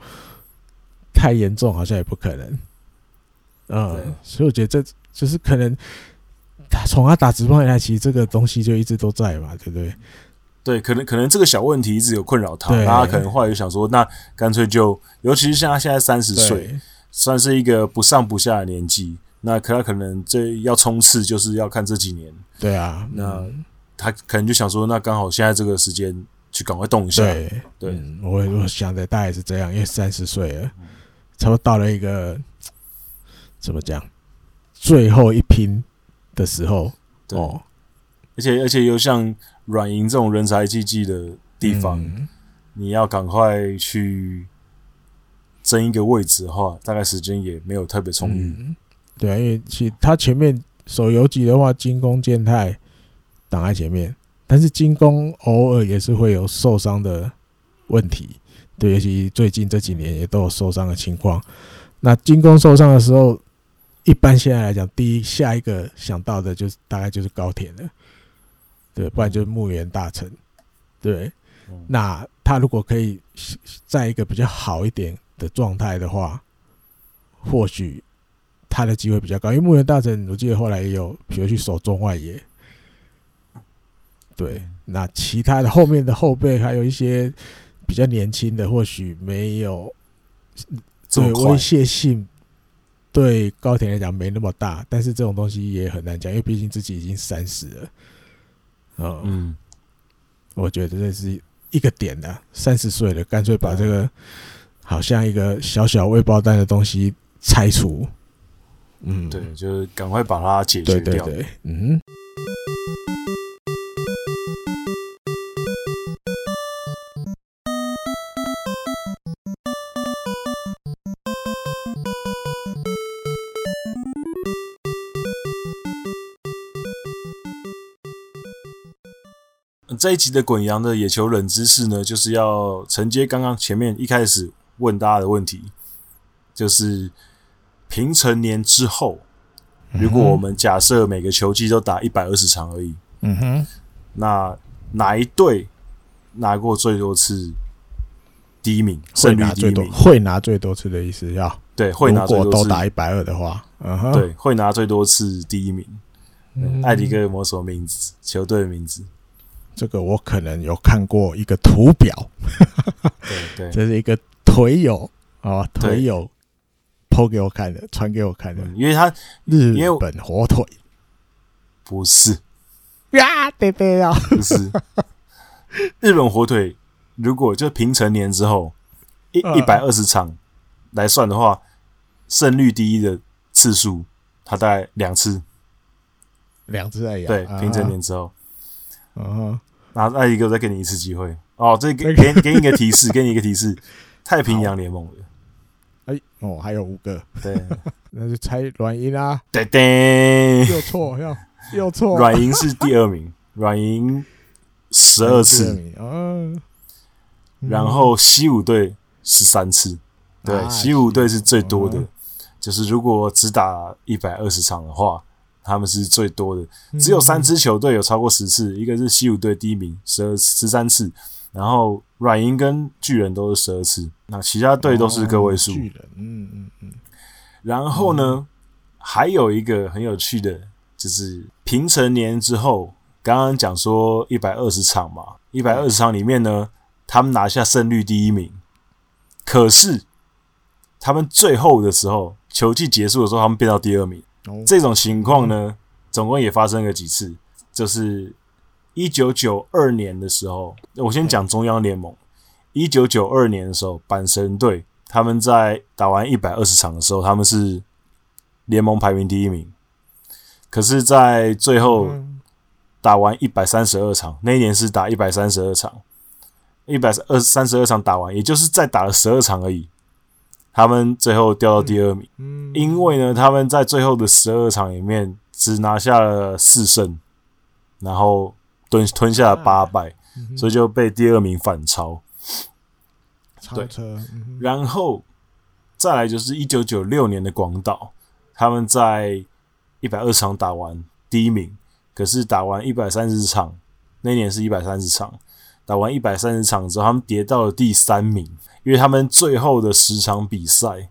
太严重，好像也不可能。嗯，所以我觉得这就是可能，他从他打直棒以来，其实这个东西就一直都在嘛，对不对？对，可能可能这个小问题一直有困扰他，他可能后来就想说，那干脆就，尤其是像他现在三十岁，算是一个不上不下的年纪，那可他可能这要冲刺，就是要看这几年。对啊，那他可能就想说，那刚好现在这个时间去赶快动一下。对，对，嗯、我我想的大概是这样，因为三十岁了，差不多到了一个。怎么讲？最后一拼的时候，哦，而且而且又像软银这种人才济济的地方，嗯、你要赶快去争一个位置的话，大概时间也没有特别充裕。嗯、对啊，因为其他前面手游级的话，金宫健太挡在前面，但是金宫偶尔也是会有受伤的问题，对，尤其最近这几年也都有受伤的情况。那精工受伤的时候。一般现在来讲，第一下一个想到的就是大概就是高田了，对，不然就是牧原大成，对。那他如果可以在一个比较好一点的状态的话，或许他的机会比较高。因为牧原大成，我记得后来也有比如去守中外野，对。那其他的后面的后辈还有一些比较年轻的，或许没有这么威胁性。对高田来讲没那么大，但是这种东西也很难讲，因为毕竟自己已经三十了。嗯，嗯，我觉得这是一个点的，三十岁了，干脆把这个好像一个小小未爆弹的东西拆除。嗯，对，就是赶快把它解决掉。对对对，嗯。这一集的滚羊的野球冷知识呢，就是要承接刚刚前面一开始问大家的问题，就是平成年之后，如果我们假设每个球季都打一百二十场而已，嗯哼，那哪一队拿过最多次第一名？胜率第一名？会拿最多次的意思要对，会拿最多次，如果都打一百二的话，嗯哼，对，会拿最多次第一名。艾迪哥有没有什么名字？球队的名字？这个我可能有看过一个图表，对对，这是一个腿友啊，腿友 PO 给我看的，传给我看的，因为他日本火腿。不是。呀，对对啊，不是。日本火腿。如果就平成年之后一一百二十场来算的话，胜率第一的次数，他大概两次，两次而已。对，平成年之后，嗯。然后艾迪哥再给你一次机会。哦，这给给给你一个提示，给你一个提示，太平洋联盟的，哎哦，还有五个，对，那就猜软银啊，对对，又错又又错，软银是第二名，软银十二次，嗯，然后西武队十三次，对，西武队是最多的，就是如果只打一百二十场的话。他们是最多的，只有三支球队有超过十次，一个是西武队第一名十二十三次，然后软银跟巨人都是十二次，那其他队都是个位数。巨人，嗯嗯嗯。然后呢，还有一个很有趣的，就是平成年之后，刚刚讲说一百二十场嘛，一百二十场里面呢，他们拿下胜率第一名，可是他们最后的时候，球季结束的时候，他们变到第二名。这种情况呢，总共也发生了几次。就是一九九二年的时候，我先讲中央联盟。一九九二年的时候，阪神队他们在打完一百二十场的时候，他们是联盟排名第一名。可是，在最后打完一百三十二场，那一年是打一百三十二场，一百二三十二场打完，也就是再打了十二场而已。他们最后掉到第二名，因为呢，他们在最后的十二场里面只拿下了四胜，然后吞吞下了八败，所以就被第二名反超。对，然后再来就是一九九六年的广岛，他们在一百二十场打完第一名，可是打完一百三十场，那年是一百三十场，打完一百三十场之后，他们跌到了第三名，因为他们最后的十场比赛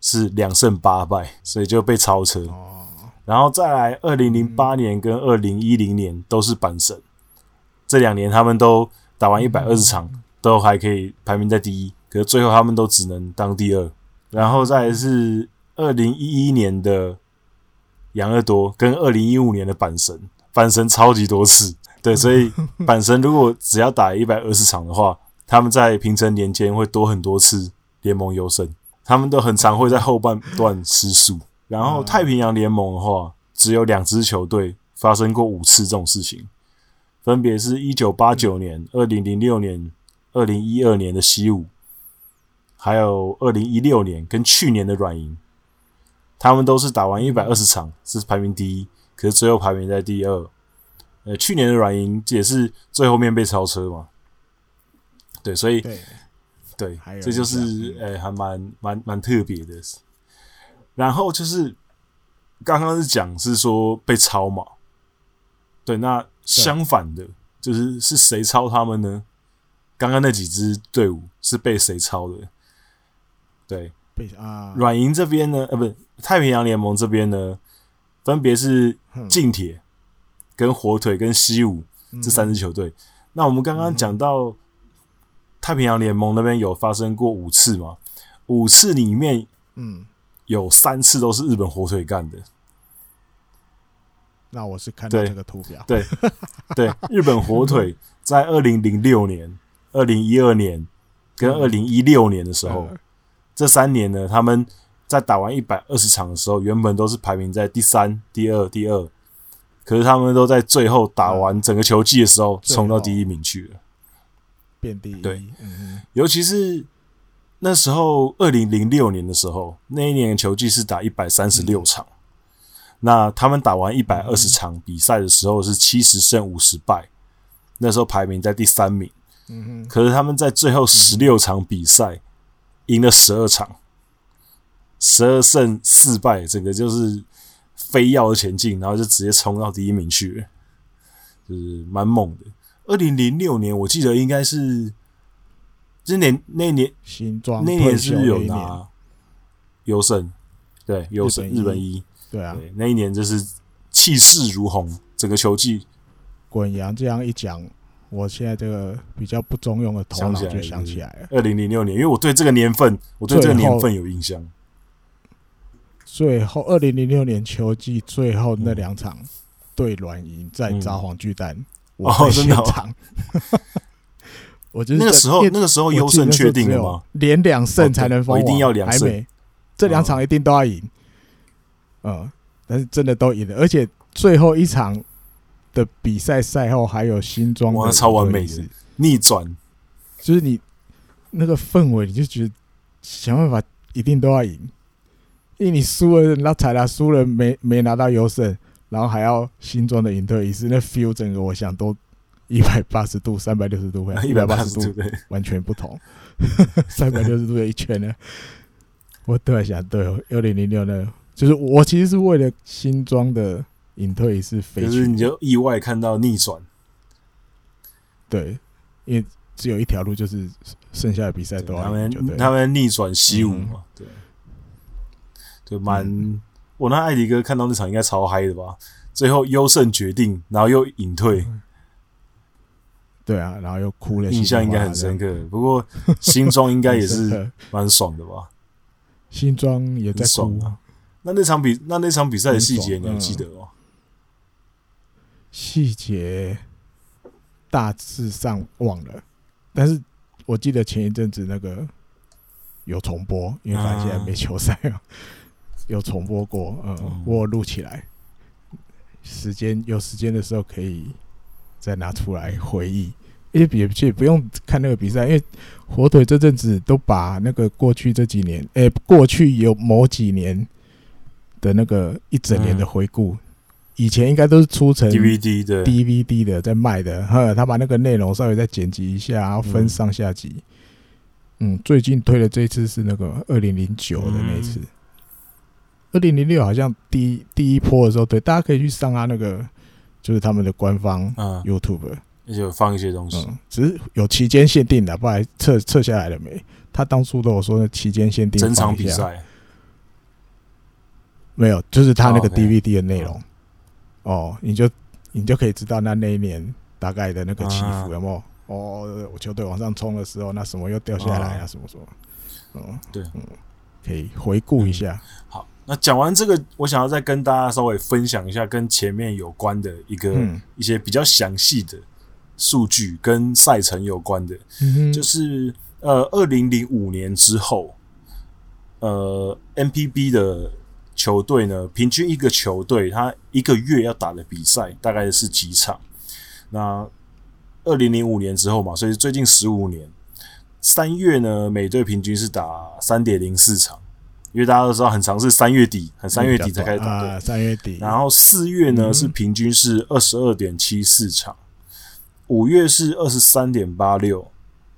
是两胜八败，所以就被超车。然后再来，二零零八年跟二零一零年都是板神，这两年他们都打完一百二十场，都还可以排名在第一，可是最后他们都只能当第二。然后再来是二零一一年的养乐多跟二零一五年的阪神，阪神超级多次。对，所以阪神如果只要打一百二十场的话，他们在平成年间会多很多次联盟优胜。他们都很常会在后半段失速。然后太平洋联盟的话，只有两支球队发生过五次这种事情，分别是一九八九年、二零零六年、二零一二年的西武，还有二零一六年跟去年的软银。他们都是打完一百二十场是排名第一，可是最后排名在第二。呃，去年的软银也是最后面被超车嘛，对，所以对，对，这就是呃、欸，还蛮蛮蛮特别的。然后就是刚刚是讲是说被超嘛，对，那相反的，就是是谁超他们呢？刚刚那几支队伍是被谁超的？对，被啊，软银这边呢，呃，不是太平洋联盟这边呢，分别是近铁。跟火腿、跟西武这三支球队，嗯，那我们刚刚讲到太平洋联盟那边有发生过五次嘛？五次里面，嗯，有三次都是日本火腿干的。那我是看到这个图表，对对，对，日本火腿在二零零六年、二零一二年跟二零一六年的时候，嗯，这三年呢，他们在打完一百二十场的时候，原本都是排名在第三、第二、第二。可是他们都在最后打完整个球季的时候冲到第一名去了，变第一。对，尤其是那时候二零零六年的时候，那一年的球季是打一百三十六场，那他们打完一百二十场比赛的时候是七十胜五十败，那时候排名在第三名。可是他们在最后十六场比赛赢了十二场，十二胜四败，整个就是。飞跃前进，然后就直接冲到第一名去了，就是蛮猛的。二零零六年，我记得应该是今年那年新装那年是有拿优胜，对优胜日本一，对啊对，那一年就是气势如虹，整个球季。滚阳这样一讲，我现在这个比较不中用的头脑就想起来了。二零零六年，因为我对这个年份，我对这个年份有印象。最后，二零零六年秋季最后那两场对软银在札幌巨蛋，嗯、我在现场。我就是那个时候，那个时候优胜确定了吗？连两胜才能封王，一定要两胜。这两场一定都要赢。嗯，但是真的都赢了，而且最后一场的比赛赛后还有新装，哇，超完美的逆转，就是你那个氛围，你就觉得想办法一定都要赢。因为你输了，那彩达输了没没拿到优胜，然后还要新装的引退仪式，那 feel 整个我想都一百八十度、三百六十度，一百八十度完全不同，三百六十度的一圈呢。我突然想，对，二零零六呢，就是我其实是为了新装的隐退仪式飞去，可是你就意外看到逆转，对，因为只有一条路，就是剩下的比赛都要他们他们逆转西武嘛，对。就蛮、嗯，我那艾迪哥看到那场应该超嗨的吧？最后优胜决定，然后又隐退，对啊，然后又哭了，印象应该很深刻。不过新庄应该也是 蛮爽的吧？新庄也在哭啊。那那场比那那场比赛的细节你还记得吗？细节大致上忘了，但是我记得前一阵子那个有重播，因为反正现在没球赛了。有重播过，嗯，我录起来，时间有时间的时候可以再拿出来回忆。也别去不用看那个比赛，因为火腿这阵子都把那个过去这几年，诶，过去有某几年的那个一整年的回顾，以前应该都是出成 DVD 的，DVD 的在卖的，哈，他把那个内容稍微再剪辑一下，然后分上下集。嗯，最近推的这一次是那个二零零九的那一次。二零零六好像第一第一波的时候，对，大家可以去上啊，那个就是他们的官方 YouTube，就放一些东西，嗯、只是有期间限定的，不然撤撤下来了没？他当初都有说那期间限定，整场比赛没有，就是他那个 DVD 的内容。哦，okay 哦，你就你就可以知道那那一年大概的那个起伏、啊、有没有？哦，我球队往上冲的时候，那什么又掉下来啊？什么什么？嗯，对，嗯，可以回顾一下。好，那讲完这个，我想要再跟大家稍微分享一下跟前面有关的一个、嗯、一些比较详细的数据，跟赛程有关的，嗯、就是呃，二零零五年之后，呃，MPB 的球队呢，平均一个球队他一个月要打的比赛大概是几场？那二零零五年之后嘛，所以最近十五年三月呢，每队平均是打三点零四场，因为大家都知道很长，是三月底，很三月底才开始打。对，三月底。然后四月呢是平均是二十二点七四场，五月是二十三点八六，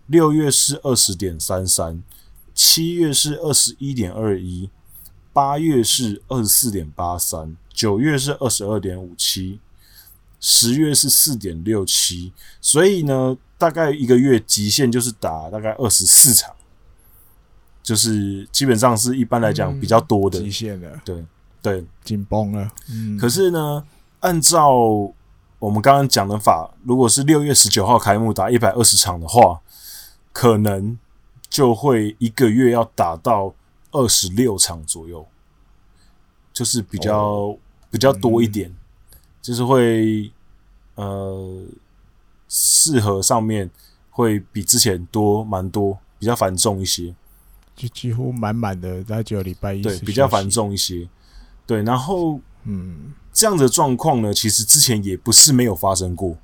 六月是二十点三三，七月是二十一点二一，八月是二十四点八三，九月是二十二点五七。十月是四点六七，所以呢，大概一个月极限就是打大概二十四场，就是基本上是一般来讲比较多的极限的，对对，紧绷了。嗯，可是呢，按照我们刚刚讲的法，如果是六月十九号开幕打一百二十场的话，可能就会一个月要打到二十六场左右，就是比较、哦、比较多一点。嗯就是会，呃，适合上面会比之前多蛮多，比较繁重一些，就几乎满满的，大概只有礼拜一对比较繁重一些，对，然后嗯，这样的状况呢，其实之前也不是没有发生过，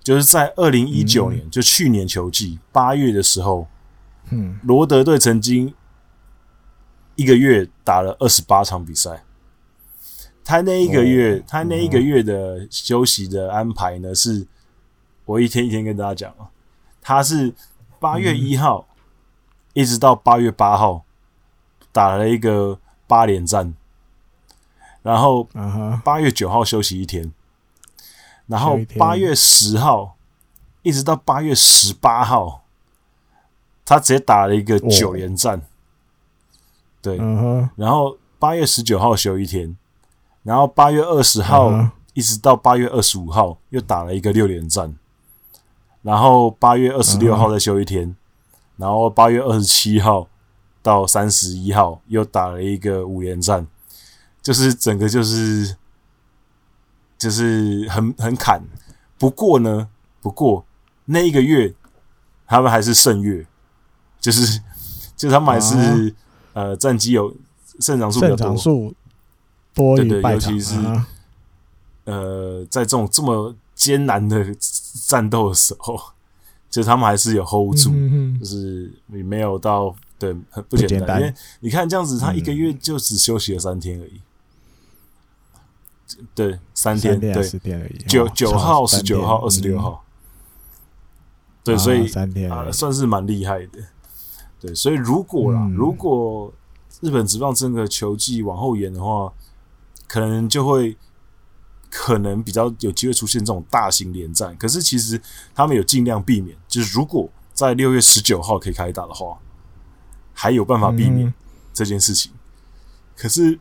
就是在二零一九年，嗯、就去年球季八月的时候，嗯，罗德队曾经一个月打了二十八场比赛。他那一个月，他那一个月的休息的安排呢？是，我一天一天跟大家讲啊，他是八月一号一直到八月八号打了一个八连战，然后八月九号休息一天，然后八月十号一直到八月十八号，他直接打了一个九连战，对，然后八月十九号休一天。然后八月二十号一直到八月二十五号又打了一个六连战，然后八月二十六号再休一天，然后八月二十七号到三十一号又打了一个五连战，就是整个就是就是很很砍。不过呢，不过那一个月他们还是胜月，就是就是他们还是呃战绩有胜场数比较多。对对，尤其是呃，在这种这么艰难的战斗的时候，就他们还是有 hold 住，就是你没有到对很不简单。因为你看这样子，他一个月就只休息了三天而已，对，三天对，九九号、十九号、二十六号，对，所以三天啊，算是蛮厉害的。对，所以如果啦，如果日本职棒这个球季往后延的话。可能就会可能比较有机会出现这种大型连战，可是其实他们有尽量避免，就是如果在六月十九号可以开打的话，还有办法避免这件事情。嗯、可是，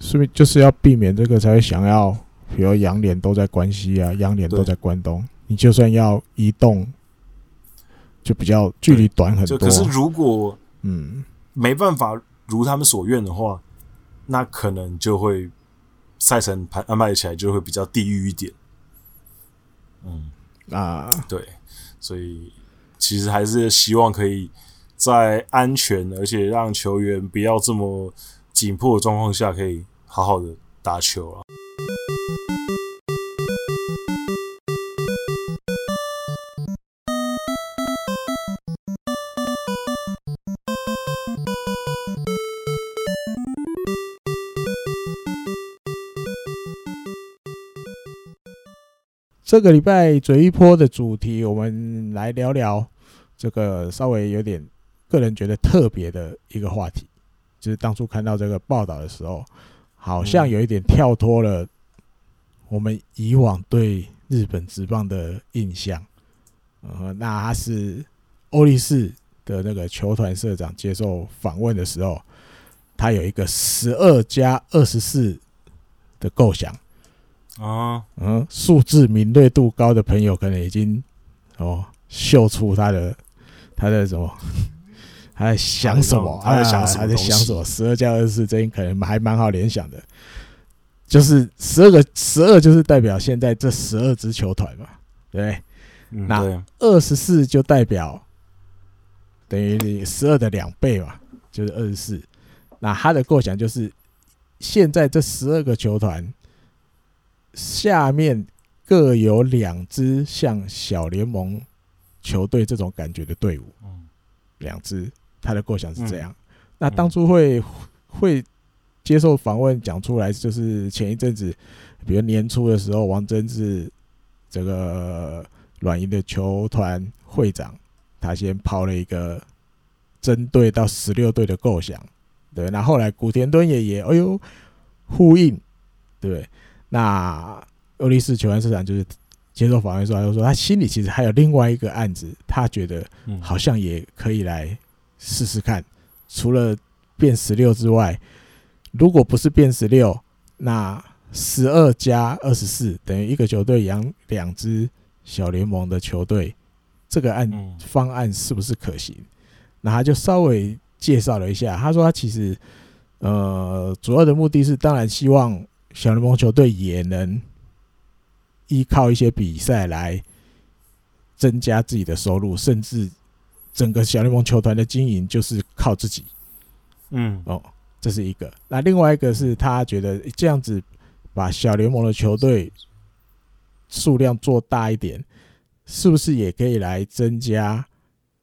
是不是就是要避免这个才会想要，比如洋联都在关西啊，洋联都在关东，你就算要移动，就比较距离短很多。可是如果嗯没办法如他们所愿的话。那可能就会赛程排安排起来就会比较地狱一点，嗯。啊，对，所以其实还是希望可以在安全而且让球员不要这么紧迫的状况下，可以好好的打球了。这个礼拜嘴一波的主题，我们来聊聊这个稍微有点个人觉得特别的一个话题，就是当初看到这个报道的时候，好像有一点跳脱了我们以往对日本职棒的印象。呃，那他是欧力士的那个球团社长接受访问的时候，他有一个十二加二十四的构想。啊，嗯，数字敏锐度高的朋友可能已经哦秀出他的他的什么，他在想什么？他在想什么？他在想什么？十二加二十四，这可能还蛮好联想的。就是十二个十二，就是代表现在这十二支球团嘛，对不对？嗯、那二十四就代表等于你十二的两倍嘛，就是二十四。那他的构想就是，现在这十二个球团下面各有两支像小联盟球队这种感觉的队伍，两支。他的构想是这样。那当初会会接受访问讲出来，就是前一阵子，比如年初的时候，王贞治这个。软银的球团会长，他先抛了一个针对到十六队的构想，对，那后来古田敦也也哎呦呼应，对，那欧力士球团社长就是接受访问说，他就说他心里其实还有另外一个案子，他觉得好像也可以来试试看，除了变十六之外，如果不是变十六，那十二加二十四等于一个球队养两支。小联盟的球队，这个案方案是不是可行？那他就稍微介绍了一下。他说他其实，呃，主要的目的是当然希望小联盟球队也能依靠一些比赛来增加自己的收入，甚至整个小联盟球团的经营就是靠自己。嗯，哦，这是一个。那另外一个是他觉得这样子把小联盟的球队。数量做大一点，是不是也可以来增加，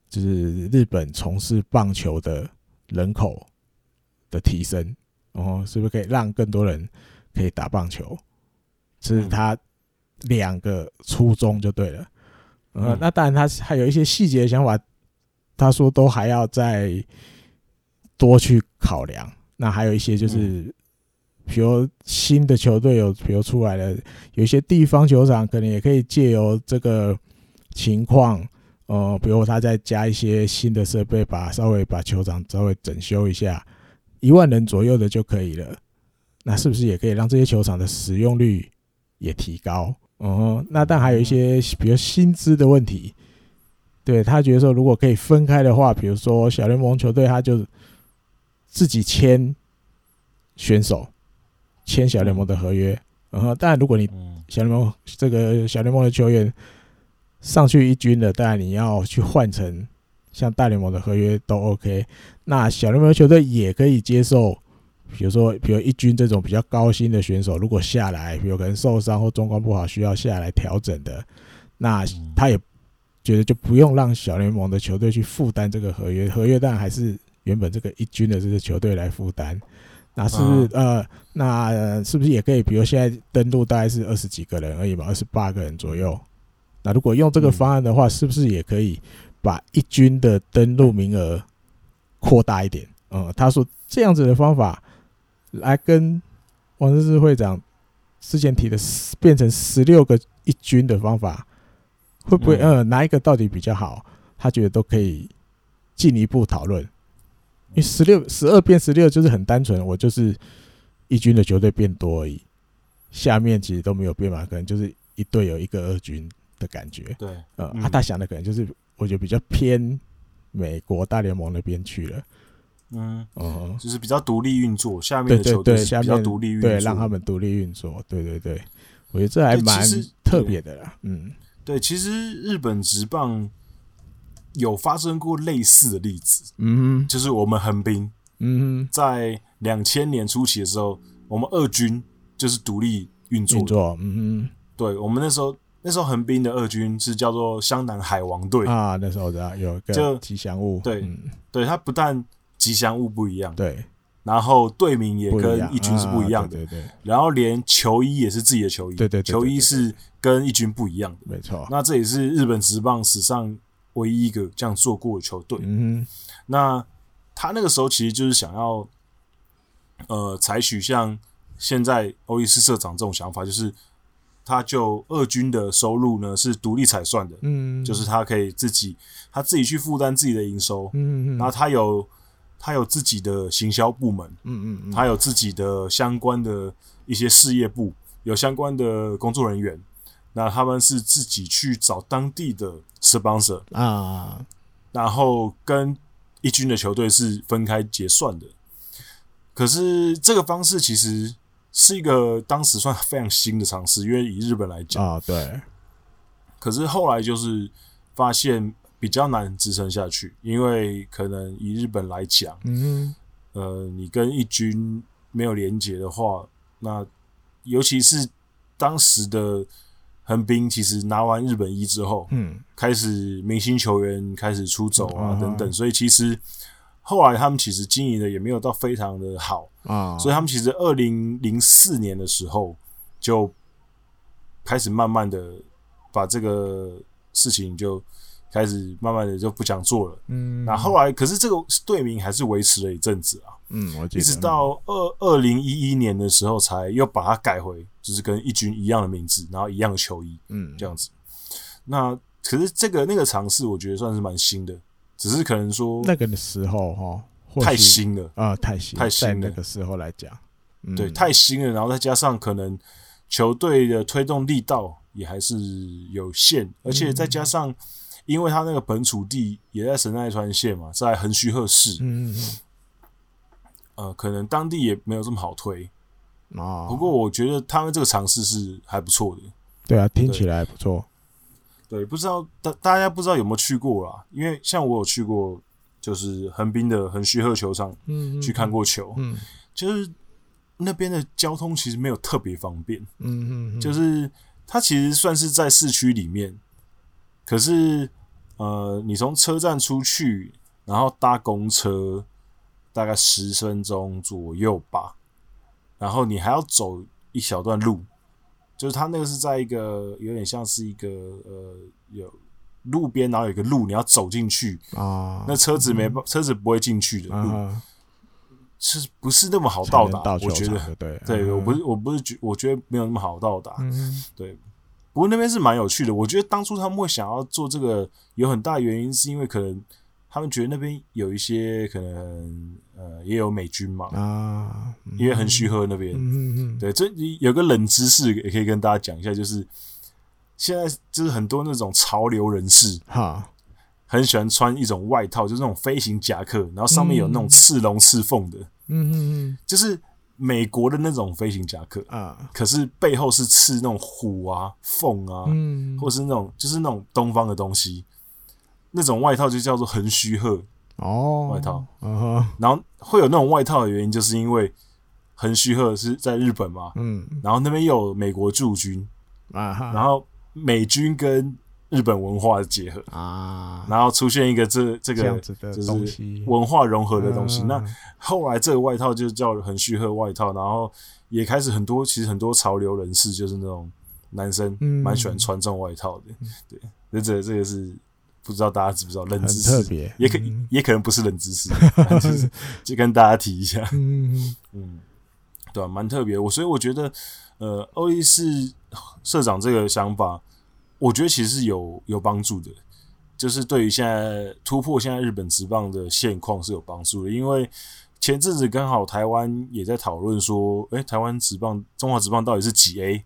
就是日本从事棒球的人口的提升？哦，是不是可以让更多人可以打棒球？这是他两个初衷就对了。呃，那当然他还有一些细节的想法，他说都还要再多去考量。那还有一些就是。比如新的球队有，比如出来了，有一些地方球场可能也可以借由这个情况，呃，比如他再加一些新的设备，把稍微把球场稍微整修一下，一万人左右的就可以了。那是不是也可以让这些球场的使用率也提高？哦，那但还有一些，比如薪资的问题，对，他觉得说，如果可以分开的话，比如说小联盟球队他就自己签选手。签小联盟的合约，然后但，如果你小联盟这个小联盟的球员上去一军了，当然你要去换成像大联盟的合约都 OK。那小联盟的球队也可以接受，比如说，比如一军这种比较高薪的选手，如果下来，比如可能受伤或状况不好需要下来调整的，那他也觉得就不用让小联盟的球队去负担这个合约，合约当然还是原本这个一军的这个球队来负担。那是不是呃，那是不是也可以？比如现在登录大概是二十几个人而已嘛，二十八个人左右。那如果用这个方案的话，是不是也可以把一军的登录名额扩大一点？嗯，他说这样子的方法来跟王贞治会长之前提的变成十六个一军的方法，会不会呃哪一个到底比较好？他觉得都可以进一步讨论。因为十六十二变十六就是很单纯，我就是一军的球队变多而已，下面其实都没有变嘛，可能就是一队有一个二军的感觉。对，呃，啊，他想的可能就是我觉得比较偏美国大联盟那边去了。嗯，哦，就是比较独立运作，下面的球队比较独立运作，对，让他们独立运作。对对对，我觉得这还蛮特别的啦。嗯，对，其实日本职棒。有发生过类似的例子，嗯哼，就是我们横滨，嗯哼，在两千年初期的时候，我们二军就是独立运作，运作，嗯哼，对，我们那时候那时候横滨的二军是叫做湘南海王队啊，那时候的有个吉祥物，对，嗯、对，他不但吉祥物不一样，对，然后队名也跟一军是不一样的，对对，然后连球衣也是自己的球衣，对对，球衣是跟一军不一样的，没错，那这也是日本职棒史上。唯一一个这样做过的球队，嗯，那他那个时候其实就是想要，呃，采取像现在欧力士社长这种想法，就是他就二军的收入呢是独立采算的，嗯，就是他可以自己他自己去负担自己的营收，嗯嗯，然后他有他有自己的行销部门，嗯嗯，他有自己的相关的一些事业部，有相关的工作人员，那他们是自己去找当地的 sponsor 啊，然后跟一军的球队是分开结算的。可是这个方式其实。是一个当时算非常新的尝试，因为以日本来讲啊，对。可是后来就是发现比较难支撑下去，因为可能以日本来讲，嗯，呃，你跟一军没有连结的话，那尤其是当时的横滨，其实拿完日本一之后，嗯，开始明星球员开始出走啊等等，嗯，所以其实。后来他们其实经营的也没有到非常的好啊，所以他们其实二零零四年的时候就开始慢慢的把这个事情就开始慢慢的就不想做了。嗯，那后来可是这个队名还是维持了一阵子啊。嗯，我记得一直到二二零一一年的时候才又把它改回就是跟一军一样的名字，然后一样的球衣，嗯，这样子。那可是这个那个尝试，我觉得算是蛮新的。只是可能说那个的时候哈，太新了啊，太新太新那个时候来讲，嗯、对，太新了。然后再加上可能球队的推动力道也还是有限，而且再加上因为他那个本土地也在神奈川县嘛，在横须贺市，嗯嗯呃，可能当地也没有这么好推啊。不过我觉得他们这个尝试是还不错的。对啊，听起来不错。对，不知道大大家不知道有没有去过啦？因为像我有去过，就是横滨的横须贺球场，嗯，去看过球，嗯，就是那边的交通其实没有特别方便，嗯嗯，就是它其实算是在市区里面，可是呃，你从车站出去，然后搭公车，大概十分钟左右吧，然后你还要走一小段路。就是它那个是在一个有点像是一个呃有路边，然后有一个路你要走进去。啊，那车子没、嗯、车子不会进去的路，啊、是不是那么好到达？我觉得对，对，啊、我不是我不是觉我觉得没有那么好到达，嗯，对。不过那边是蛮有趣的，我觉得当初他们会想要做这个，有很大原因是因为可能。他们觉得那边有一些可能，呃，也有美军嘛啊，因为很虚贺那边，嗯嗯嗯，对，这有个冷知识也可以跟大家讲一下，就是现在就是很多那种潮流人士哈，很喜欢穿一种外套，就是那种飞行夹克，然后上面有那种刺龙刺凤的，嗯嗯嗯，就是美国的那种飞行夹克啊，可是背后是刺那种虎啊、凤啊，嗯，或是那种就是那种东方的东西。那种外套就叫做横须贺哦，外套，嗯，然后会有那种外套的原因，就是因为横须贺是在日本嘛，嗯，然后那边又有美国驻军啊，然后美军跟日本文化的结合啊，然后出现一个这这个这样子的东西，文化融合的东西。嗯、那后来这个外套就叫横须贺外套，然后也开始很多其实很多潮流人士就是那种男生蛮喜欢穿这种外套的，嗯、对，这这这个是。不知道大家知不知道冷知识？特别也可、嗯、也可能不是冷知识，就是就跟大家提一下。嗯嗯，对啊，蛮特别。我所以我觉得，呃，欧力士社长这个想法，我觉得其实是有有帮助的，就是对于现在突破现在日本职棒的现况是有帮助的。因为前阵子刚好台湾也在讨论说，诶、欸，台湾职棒中华职棒到底是几 A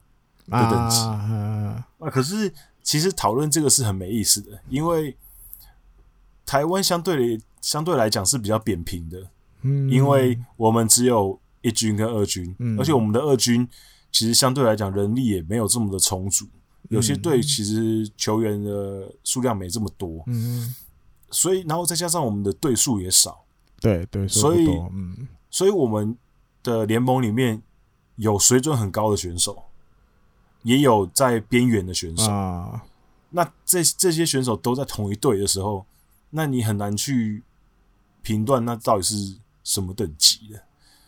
的等级？啊，啊，可是。其实讨论这个是很没意思的，因为台湾相对相对来讲是比较扁平的，嗯，因为我们只有一军跟二军，嗯，而且我们的二军其实相对来讲人力也没有这么的充足，有些队其实球员的数量没这么多，嗯，所以然后再加上我们的队数也少，对对，所以嗯，所以我们的联盟里面有水准很高的选手。也有在边缘的选手，啊、那这这些选手都在同一队的时候，那你很难去评断那到底是什么等级的，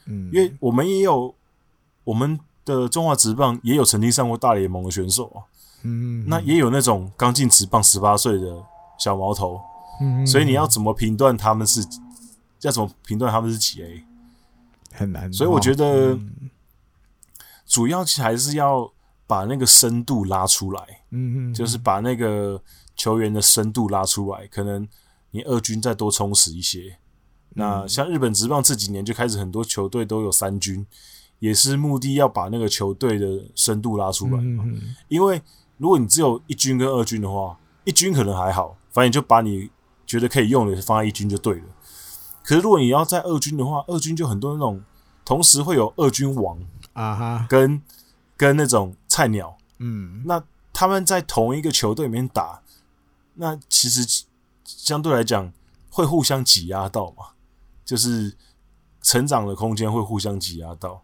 嗯，因为我们也有我们的中华职棒也有曾经上过大联盟的选手啊，嗯，那也有那种刚进职棒十八岁的小毛头，嗯，所以你要怎么评断他们是要怎么评断他们是几 A，很难，所以我觉得嗯、主要其实还是要。把那个深度拉出来，嗯嗯，就是把那个球员的深度拉出来，可能你二军再多充实一些。那像日本职棒这几年就开始很多球队都有三军，也是目的要把那个球队的深度拉出来嘛。因为如果你只有一军跟二军的话，一军可能还好，反正你就把你觉得可以用的放在一军就对了。可是如果你要在二军的话，二军就很多那种同时会有二军王啊哈，跟跟那种菜鸟，嗯，那他们在同一个球队里面打，那其实相对来讲会互相挤压到嘛。就是成长的空间会互相挤压到，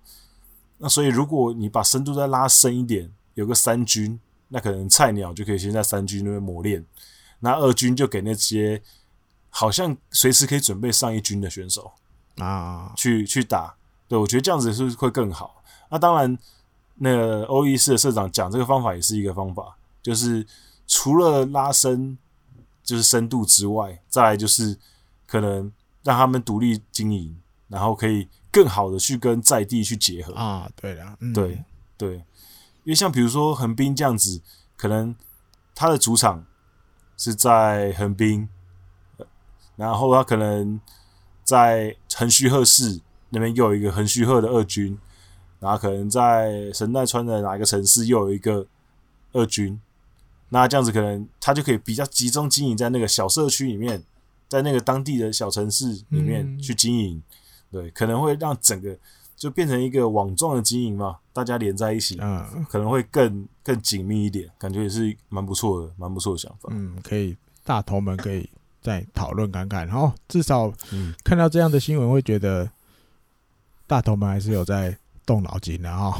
那所以如果你把深度再拉深一点，有个三军，那可能菜鸟就可以先在三军那边磨练，那二军就给那些好像随时可以准备上一军的选手啊去去打。对，我觉得这样子是会更好。那当然，那个欧力士的社长讲这个方法也是一个方法，就是除了拉伸就是深度之外，再来就是可能。让他们独立经营，然后可以更好的去跟在地去结合啊。对的，嗯、对对，因为像比如说横滨这样子，可能他的主场是在横滨，然后他可能在横须贺市那边又有一个横须贺的二军，然后可能在神奈川的哪一个城市又有一个二军，那这样子可能他就可以比较集中经营在那个小社区里面。在那个当地的小城市里面去经营，对，可能会让整个就变成一个网状的经营嘛，大家连在一起，嗯，可能会更更紧密一点，感觉也是蛮不错的，蛮不错的想法。嗯，可以，大头们可以再讨论看看，然后至少看到这样的新闻，会觉得大头们还是有在动脑筋的 哈，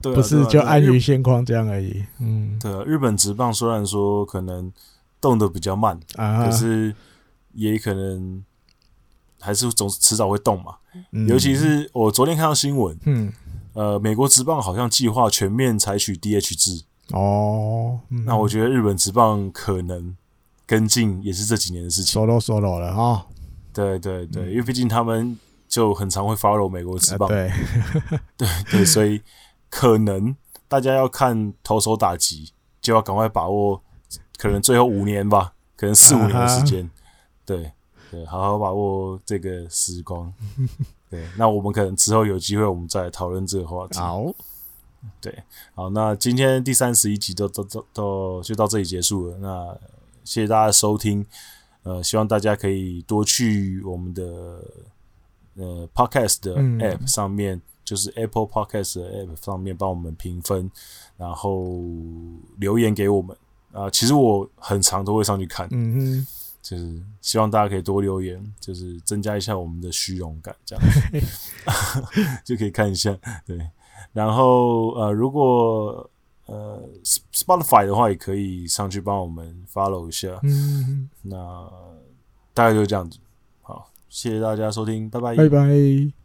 不是就安于现况这样而已。嗯，对啊，日本职棒虽然说可能。动得比较慢，可是也可能还是总迟早会动嘛。尤其是我昨天看到新闻，嗯，呃，美国职棒好像计划全面采取 DH 制哦。那我觉得日本职棒可能跟进也是这几年的事情，solo solo 了哈。对对对，因为毕竟他们就很常会 follow 美国职棒，对 对对，所以可能大家要看投手打击，就要赶快把握。可能最后五年吧，可能四五年的时间，uh. 对对，好好把握这个时光。对，那我们可能之后有机会，我们再来讨论这个话题。好，对，好，那今天第三十一集都都都都就到这里结束了。那谢谢大家收听，呃，希望大家可以多去我们的呃 Podcast 的 App 上面，嗯、就是 Apple Podcast 的 App 上面帮我们评分，然后留言给我们。啊，其实我很常都会上去看，就是希望大家可以多留言，就是增加一下我们的虚荣感，这样 就可以看一下。对，然后呃，如果呃 Spotify 的话，也可以上去帮我们 follow 一下。嗯，那大概就是这样子。好，谢谢大家收听，拜拜，拜拜。